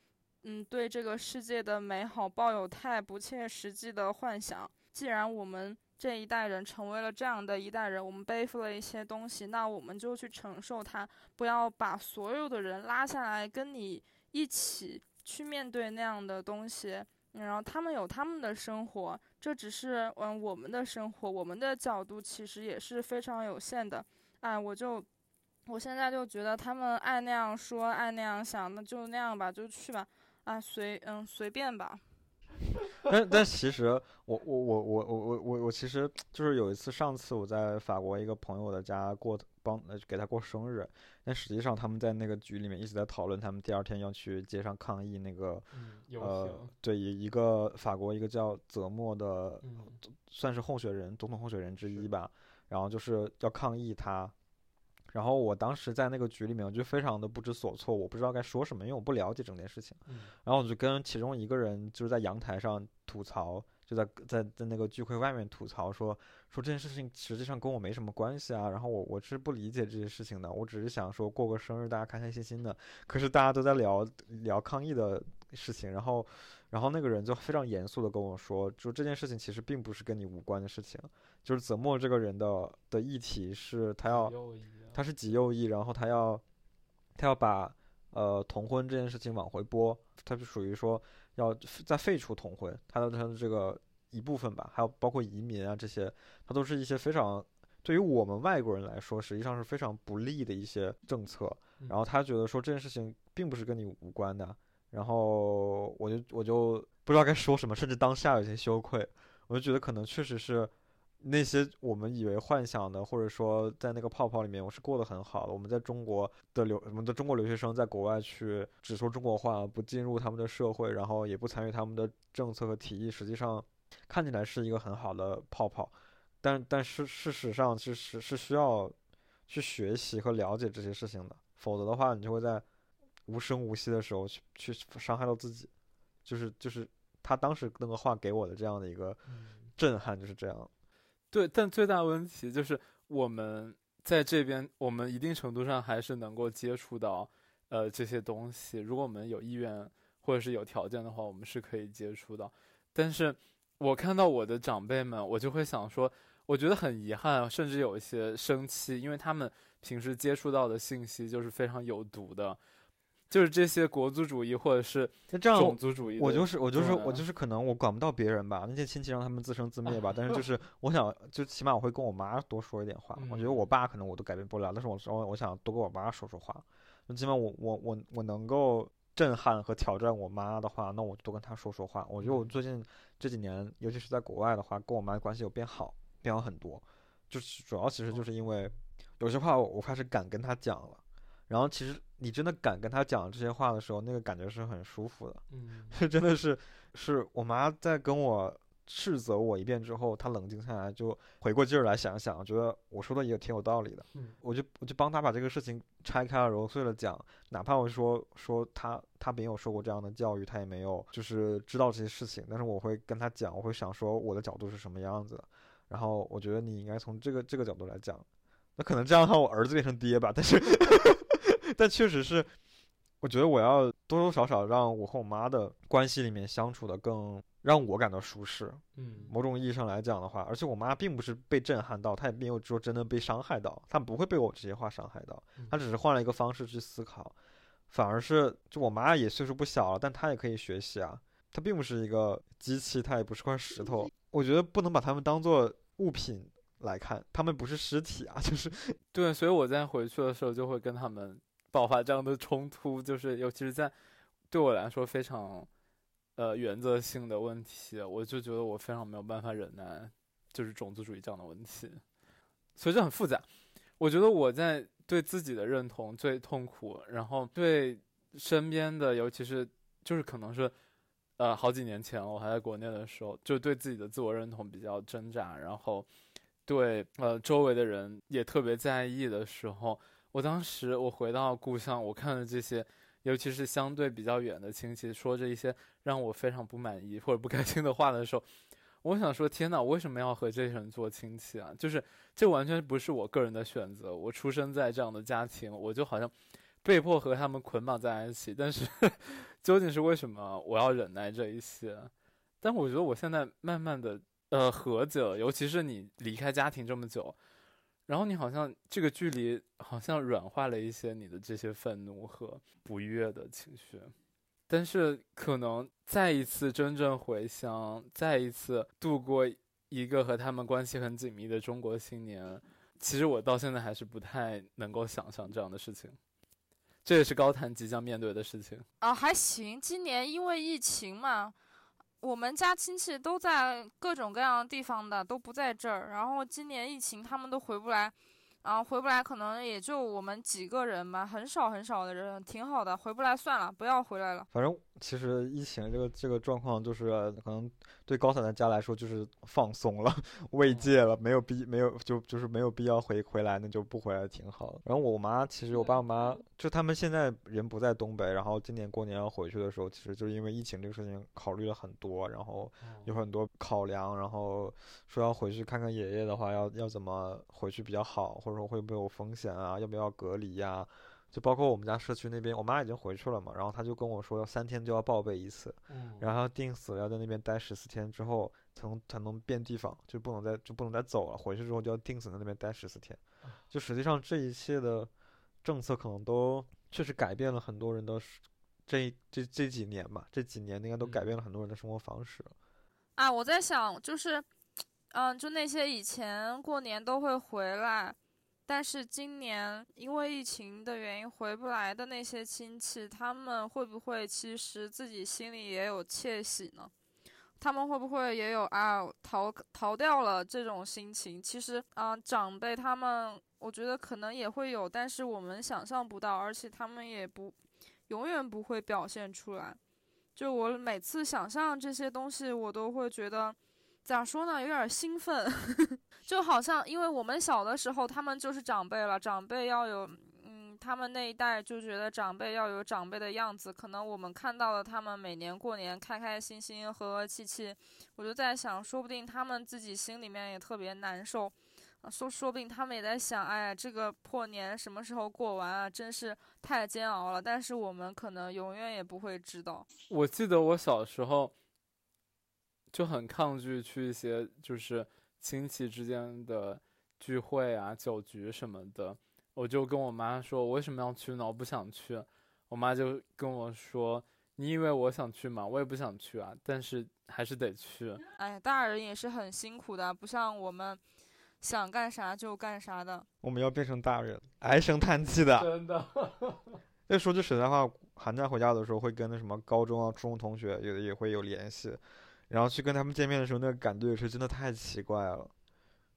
嗯对这个世界的美好抱有太不切实际的幻想。既然我们这一代人成为了这样的一代人，我们背负了一些东西，那我们就去承受它，不要把所有的人拉下来跟你一起去面对那样的东西。然后他们有他们的生活，这只是嗯我们的生活，我们的角度其实也是非常有限的。哎，我就我现在就觉得他们爱那样说，爱那样想，那就那样吧，就去吧，啊随嗯随便吧。但但其实我我我我我我我我其实就是有一次上次我在法国一个朋友的家过帮给他过生日，但实际上他们在那个局里面一直在讨论他们第二天要去街上抗议那个呃对一一个法国一个叫泽莫的算是候选人总统候选人之一吧，然后就是要抗议他。然后我当时在那个局里面，我就非常的不知所措，我不知道该说什么，因为我不了解整件事情。然后我就跟其中一个人就是在阳台上吐槽，就在在在那个聚会外面吐槽说说这件事情实际上跟我没什么关系啊。然后我我是不理解这些事情的，我只是想说过个生日，大家开开心心的。可是大家都在聊聊抗议的事情，然后然后那个人就非常严肃的跟我说，就这件事情其实并不是跟你无关的事情，就是泽墨这个人的的议题是他要。他是极右翼，然后他要，他要把呃同婚这件事情往回拨，他是属于说要再废除同婚，他的他的这个一部分吧，还有包括移民啊这些，他都是一些非常对于我们外国人来说，实际上是非常不利的一些政策。然后他觉得说这件事情并不是跟你无关的，然后我就我就不知道该说什么，甚至当下有些羞愧，我就觉得可能确实是。那些我们以为幻想的，或者说在那个泡泡里面，我是过得很好的。我们在中国的留，我们的中国留学生在国外去只说中国话，不进入他们的社会，然后也不参与他们的政策和提议，实际上看起来是一个很好的泡泡。但但是事实上是是是需要去学习和了解这些事情的，否则的话，你就会在无声无息的时候去去伤害到自己。就是就是他当时那个话给我的这样的一个震撼，就是这样。对，但最大问题就是我们在这边，我们一定程度上还是能够接触到，呃，这些东西。如果我们有意愿或者是有条件的话，我们是可以接触到。但是我看到我的长辈们，我就会想说，我觉得很遗憾，甚至有一些生气，因为他们平时接触到的信息就是非常有毒的。就是这些国族主义或者是种族主义，我就是我就是我就是可能我管不到别人吧，那些亲戚让他们自生自灭吧。但是就是我想，就起码我会跟我妈多说一点话。我觉得我爸可能我都改变不了，但是我说我想多跟我妈说说话。那起码我我我我能够震撼和挑战我妈的话，那我就多跟她说说话。我觉得我最近这几年，尤其是在国外的话，跟我妈关系有变好，变好很多。就是主要其实就是因为有些话我开始敢跟她讲了。然后其实你真的敢跟他讲这些话的时候，那个感觉是很舒服的。嗯，是 真的是，是我妈在跟我斥责我一遍之后，她冷静下来，就回过劲儿来想想，觉得我说的也挺有道理的。嗯我就我就帮她把这个事情拆开了揉碎了讲，哪怕我说说她她没有受过这样的教育，她也没有就是知道这些事情，但是我会跟她讲，我会想说我的角度是什么样子的，然后我觉得你应该从这个这个角度来讲。那可能这样的话，我儿子变成爹吧，但是但确实是。我觉得我要多多少少让我和我妈的关系里面相处的更让我感到舒适。嗯某种意义上来讲的话，而且我妈并不是被震撼到，她也没有说真的被伤害到，她不会被我这些话伤害到，她只是换了一个方式去思考，反而是就我妈也岁数不小了，但她也可以学习啊，她并不是一个机器，她也不是块石头，我觉得不能把他们当做物品来看，他们不是尸体啊，就是对，所以我在回去的时候就会跟他们爆发这样的冲突，就是尤其是在对我来说非常呃原则性的问题，我就觉得我非常没有办法忍耐，就是种族主义这样的问题，所以这很复杂。我觉得我在对自己的认同最痛苦，然后对身边的，尤其是就是可能是呃好几年前我还在国内的时候，就对自己的自我认同比较挣扎，然后对呃周围的人也特别在意的时候。我当时我回到故乡，我看了这些，尤其是相对比较远的亲戚说着一些让我非常不满意或者不开心的话的时候，我想说：天哪，为什么要和这些人做亲戚啊？就是这完全不是我个人的选择，我出生在这样的家庭，我就好像被迫和他们捆绑在一起。但是 究竟是为什么我要忍耐这一些？但我觉得我现在慢慢的呃和解了，尤其是你离开家庭这么久。然后你好像这个距离好像软化了一些你的这些愤怒和不悦的情绪，但是可能再一次真正回乡，再一次度过一个和他们关系很紧密的中国新年，其实我到现在还是不太能够想象这样的事情。这也是高谈即将面对的事情啊，还行。今年因为疫情嘛。我们家亲戚都在各种各样的地方的，都不在这儿。然后今年疫情，他们都回不来，啊，回不来，可能也就我们几个人吧，很少很少的人，挺好的。回不来算了，不要回来了。反正其实疫情这个这个状况，就是可能对高三的家来说就是放松了，慰藉了，没有必没有就就是没有必要回回来，那就不回来挺好的。然后我妈其实我爸我妈就他们现在人不在东北，然后今年过年要回去的时候，其实就是因为疫情这个事情考虑了很多，然后有很多考量，然后说要回去看看爷爷的话，要要怎么回去比较好，或者说会不会有风险啊，要不要隔离呀？就包括我们家社区那边，我妈已经回去了嘛，然后她就跟我说，三天就要报备一次，然后定死了要在那边待十四天之后才能才能变地方，就不能再就不能再走了，回去之后就要定死在那边待十四天。就实际上这一切的政策可能都确实改变了很多人的这这这几年吧，这几年应该都改变了很多人的生活方式。啊，我在想，就是，嗯，就那些以前过年都会回来。但是今年因为疫情的原因回不来的那些亲戚，他们会不会其实自己心里也有窃喜呢？他们会不会也有啊逃逃掉了这种心情？其实啊，长辈他们我觉得可能也会有，但是我们想象不到，而且他们也不永远不会表现出来。就我每次想象这些东西，我都会觉得。咋说呢？有点兴奋，就好像因为我们小的时候，他们就是长辈了，长辈要有，嗯，他们那一代就觉得长辈要有长辈的样子。可能我们看到了他们每年过年开开心心、和和气气，我就在想，说不定他们自己心里面也特别难受，说说不定他们也在想，哎，这个破年什么时候过完啊？真是太煎熬了。但是我们可能永远也不会知道。我记得我小时候。就很抗拒去一些就是亲戚之间的聚会啊、酒局什么的，我就跟我妈说，我为什么要去呢？我不想去。我妈就跟我说：“你以为我想去吗？我也不想去啊，但是还是得去。”哎，大人也是很辛苦的，不像我们想干啥就干啥的。我们要变成大人，唉声叹气的。真的。那说句实在话，寒假回家的时候会跟那什么高中啊、初中同学也也会有联系。然后去跟他们见面的时候，那个感觉也是真的太奇怪了，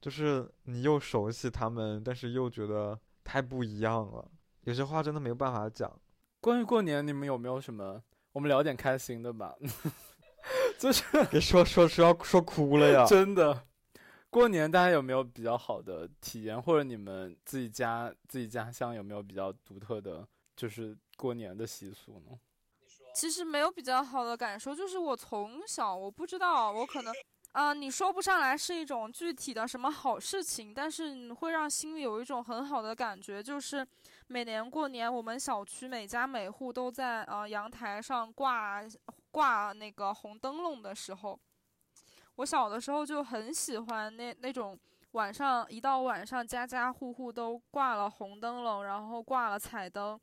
就是你又熟悉他们，但是又觉得太不一样了。有些话真的没有办法讲。关于过年，你们有没有什么？我们聊点开心的吧。就是 别说说是要说哭了呀！真的，过年大家有没有比较好的体验，或者你们自己家自己家乡有没有比较独特的，就是过年的习俗呢？其实没有比较好的感受，就是我从小我不知道，我可能。啊，你说不上来是一种具体的什么好事情，但是你会让心里有一种很好的感觉，就是每年过年，我们小区每家每户都在呃阳台上挂挂那个红灯笼的时候，我小的时候就很喜欢那那种晚上一到晚上家家户户都挂了红灯笼，然后挂了彩灯，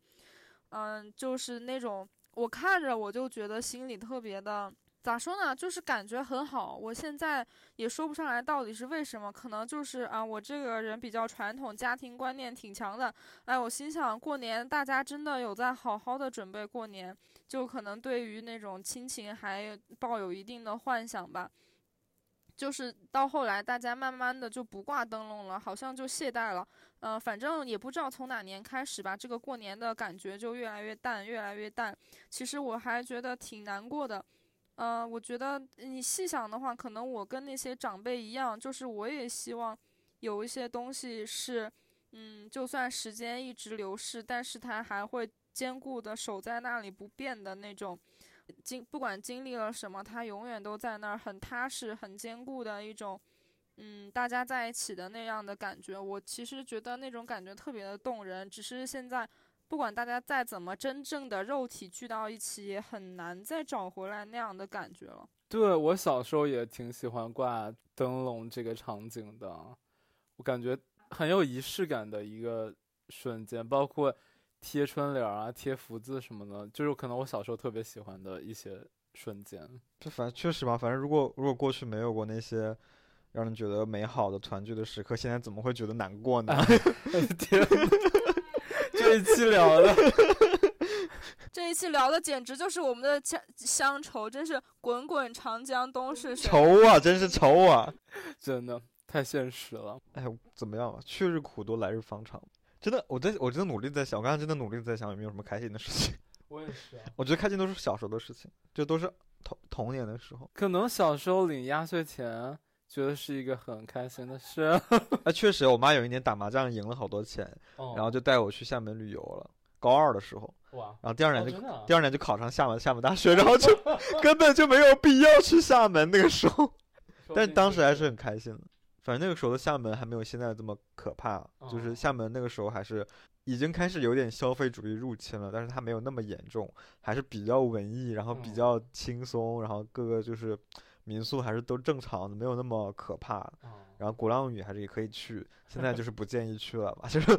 嗯，就是那种我看着我就觉得心里特别的。咋说呢？就是感觉很好。我现在也说不上来到底是为什么，可能就是啊，我这个人比较传统，家庭观念挺强的。哎，我心想过年大家真的有在好好的准备过年，就可能对于那种亲情还抱有一定的幻想吧。就是到后来大家慢慢的就不挂灯笼了，好像就懈怠了。嗯，反正也不知道从哪年开始吧，这个过年的感觉就越来越淡，越来越淡。其实我还觉得挺难过的。嗯，我觉得你细想的话，可能我跟那些长辈一样，就是我也希望有一些东西是，嗯，就算时间一直流逝，但是它还会坚固的守在那里不变的那种，经不管经历了什么，他永远都在那儿，很踏实、很坚固的一种，嗯，大家在一起的那样的感觉。我其实觉得那种感觉特别的动人，只是现在。不管大家再怎么真正的肉体聚到一起，也很难再找回来那样的感觉了。对我小时候也挺喜欢挂灯笼这个场景的，我感觉很有仪式感的一个瞬间，包括贴春联啊、贴福字什么的，就是可能我小时候特别喜欢的一些瞬间。这反正确实吧，反正如果如果过去没有过那些让人觉得美好的团聚的时刻，现在怎么会觉得难过呢？天。这一期聊的，这一期聊的简直就是我们的乡乡愁，真是滚滚长江东逝水。愁啊，真是愁啊，真的太现实了。哎，怎么样啊？去日苦多，来日方长。真的，我在我真的努力在想，我刚才真的努力在想有没有什么开心的事情。我也是。我觉得开心都是小时候的事情，这都是童童年的时候。可能小时候领压岁钱。觉得是一个很开心的事。啊，确实，我妈有一年打麻将赢了好多钱，然后就带我去厦门旅游了。高二的时候，哇！然后第二年就第二年就考上厦门厦门大学，然后就根本就没有必要去厦门那个时候，但当时还是很开心的。反正那个时候的厦门还没有现在这么可怕，就是厦门那个时候还是已经开始有点消费主义入侵了，但是它没有那么严重，还是比较文艺，然后比较轻松，然后各个就是。民宿还是都正常的，没有那么可怕。然后鼓浪屿还是也可以去，现在就是不建议去了吧。就是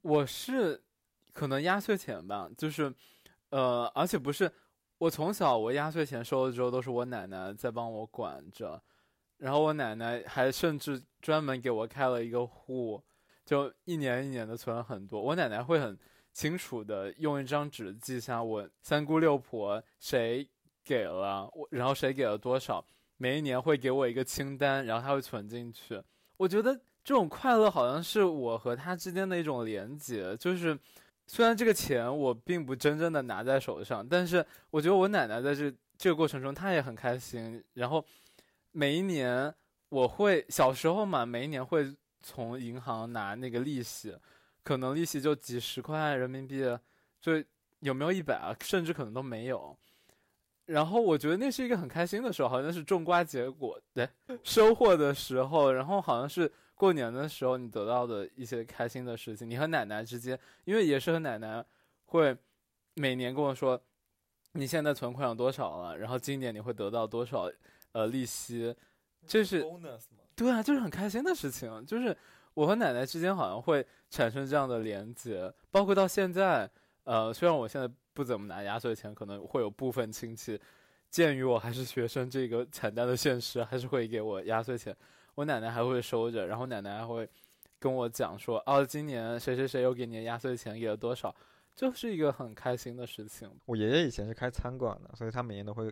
我是可能压岁钱吧，就是呃，而且不是我从小我压岁钱收了之后都是我奶奶在帮我管着，然后我奶奶还甚至专门给我开了一个户，就一年一年的存了很多。我奶奶会很清楚的用一张纸记下我三姑六婆谁。给了我，然后谁给了多少，每一年会给我一个清单，然后他会存进去。我觉得这种快乐好像是我和他之间的一种连接，就是虽然这个钱我并不真正的拿在手上，但是我觉得我奶奶在这这个过程中她也很开心。然后每一年我会小时候嘛，每一年会从银行拿那个利息，可能利息就几十块人民币，就有没有一百啊，甚至可能都没有。然后我觉得那是一个很开心的时候，好像是种瓜结果对 收获的时候，然后好像是过年的时候你得到的一些开心的事情。你和奶奶之间，因为也是和奶奶会每年跟我说你现在存款有多少了，然后今年你会得到多少呃利息，这是对啊，就是很开心的事情。就是我和奶奶之间好像会产生这样的连接，包括到现在，呃，虽然我现在。不怎么拿压岁钱，可能会有部分亲戚，鉴于我还是学生这个惨淡的现实，还是会给我压岁钱。我奶奶还会收着，然后奶奶还会跟我讲说：“哦，今年谁谁谁又给你压岁钱，给了多少？”就是一个很开心的事情。我爷爷以前是开餐馆的，所以他每年都会，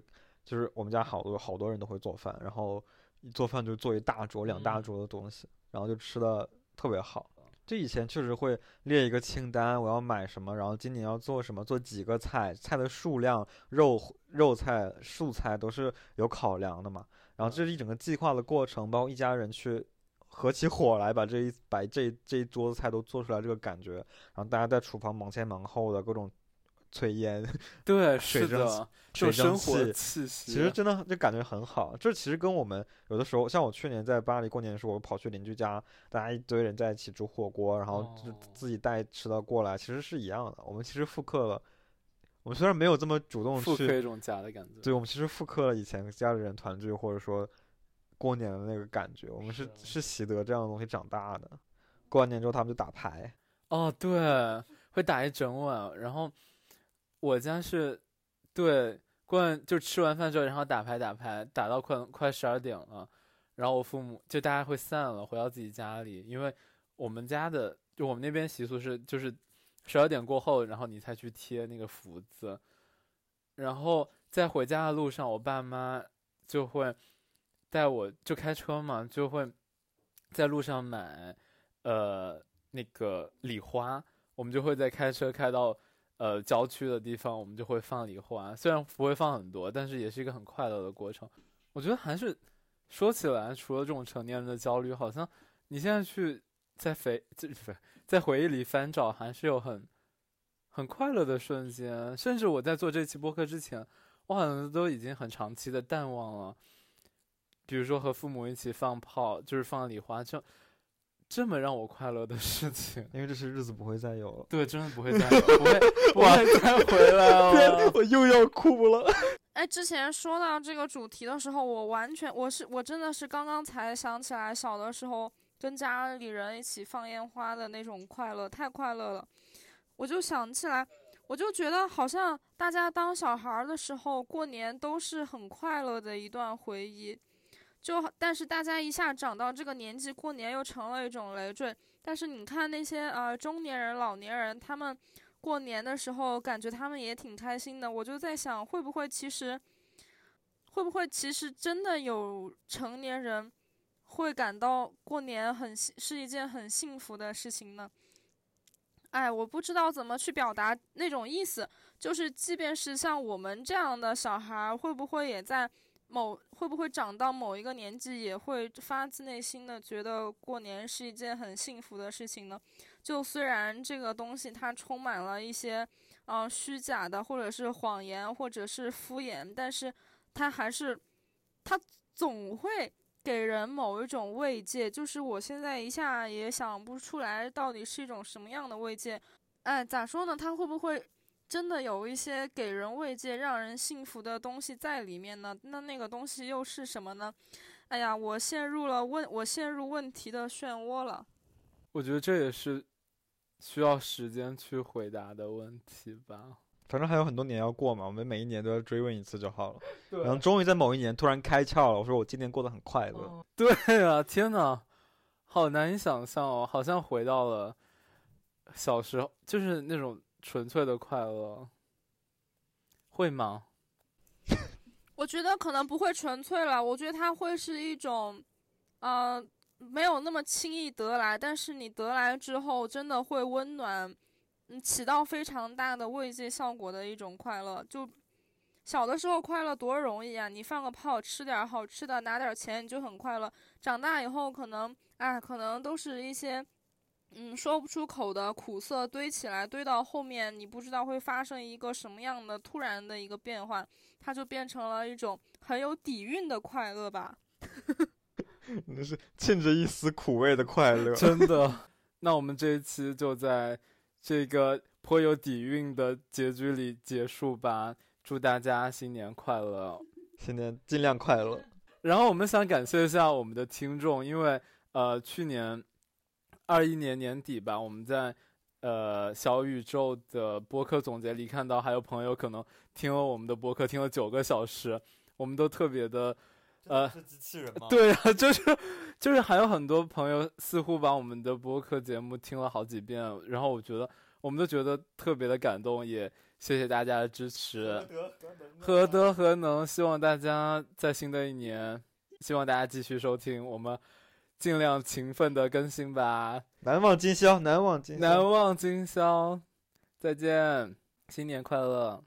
就是我们家好多好多人都会做饭，然后一做饭就做一大桌、两大桌的东西，然后就吃的特别好。就以前确实会列一个清单，我要买什么，然后今年要做什么，做几个菜，菜的数量、肉肉菜、素菜都是有考量的嘛。然后这是一整个计划的过程，包括一家人去合起伙来把这一把这这一桌子菜都做出来，这个感觉。然后大家在厨房忙前忙后的各种。炊烟，对，水蒸水生活气息，其实真的就感觉很好。这其实跟我们有的时候，像我去年在巴黎过年的时候，我跑去邻居家，大家一堆人在一起煮火锅，然后就自己带吃的过来，其实是一样的。我们其实复刻了，我们虽然没有这么主动去复刻一种家的感觉，对，我们其实复刻了以前家里人团聚或者说过年的那个感觉。我们是是习得这样的东西长大的。过完年之后，他们就打牌。哦，对，会打一整晚，然后。我家是，对，过就吃完饭之后，然后打牌打牌，打到快快十二点了，然后我父母就大家会散了，回到自己家里，因为我们家的就我们那边习俗是，就是十二点过后，然后你才去贴那个福字，然后在回家的路上，我爸妈就会带我就开车嘛，就会在路上买呃那个礼花，我们就会在开车开到。呃，郊区的地方我们就会放礼花，虽然不会放很多，但是也是一个很快乐的过程。我觉得还是说起来，除了这种成年人的焦虑，好像你现在去在回就是在回忆里翻找，还是有很很快乐的瞬间。甚至我在做这期播客之前，我好像都已经很长期的淡忘了，比如说和父母一起放炮，就是放礼花，就。这么让我快乐的事情，因为这是日子不会再有了。对，真的不会再有，不会 不会再回来了。我又要哭了。哎，之前说到这个主题的时候，我完全，我是我真的是刚刚才想起来，小的时候跟家里人一起放烟花的那种快乐，太快乐了。我就想起来，我就觉得好像大家当小孩的时候过年都是很快乐的一段回忆。就但是大家一下长到这个年纪，过年又成了一种累赘。但是你看那些呃中年人、老年人，他们过年的时候感觉他们也挺开心的。我就在想，会不会其实，会不会其实真的有成年人会感到过年很是一件很幸福的事情呢？哎，我不知道怎么去表达那种意思。就是即便是像我们这样的小孩，会不会也在？某会不会长到某一个年纪，也会发自内心的觉得过年是一件很幸福的事情呢？就虽然这个东西它充满了一些，嗯，虚假的，或者是谎言，或者是敷衍，但是它还是，它总会给人某一种慰藉。就是我现在一下也想不出来到底是一种什么样的慰藉。哎，咋说呢？它会不会？真的有一些给人慰藉、让人幸福的东西在里面呢？那那个东西又是什么呢？哎呀，我陷入了问，我陷入问题的漩涡了。我觉得这也是需要时间去回答的问题吧。反正还有很多年要过嘛，我们每一年都要追问一次就好了。然后终于在某一年突然开窍了，我说我今年过得很快乐。对啊，天哪，好难以想象哦，好像回到了小时候，就是那种。纯粹的快乐，会吗？我觉得可能不会纯粹了。我觉得它会是一种，呃，没有那么轻易得来，但是你得来之后，真的会温暖，嗯，起到非常大的慰藉效果的一种快乐。就小的时候快乐多容易啊！你放个炮，吃点好吃的，拿点钱，你就很快乐。长大以后，可能，哎，可能都是一些。嗯，说不出口的苦涩堆起来，堆到后面，你不知道会发生一个什么样的突然的一个变化，它就变成了一种很有底蕴的快乐吧。那是沁着一丝苦味的快乐，真的。那我们这一期就在这个颇有底蕴的结局里结束吧。祝大家新年快乐，新年尽量快乐。然后我们想感谢一下我们的听众，因为呃去年。二一年年底吧，我们在呃小宇宙的播客总结里看到，还有朋友可能听了我们的播客听了九个小时，我们都特别的呃，是机器人吗？对啊，就是就是还有很多朋友似乎把我们的播客节目听了好几遍，然后我觉得我们都觉得特别的感动，也谢谢大家的支持，何德何能？希望大家在新的一年，希望大家继续收听我们。尽量勤奋的更新吧。难忘今宵，难忘今宵，难忘今宵，再见，新年快乐。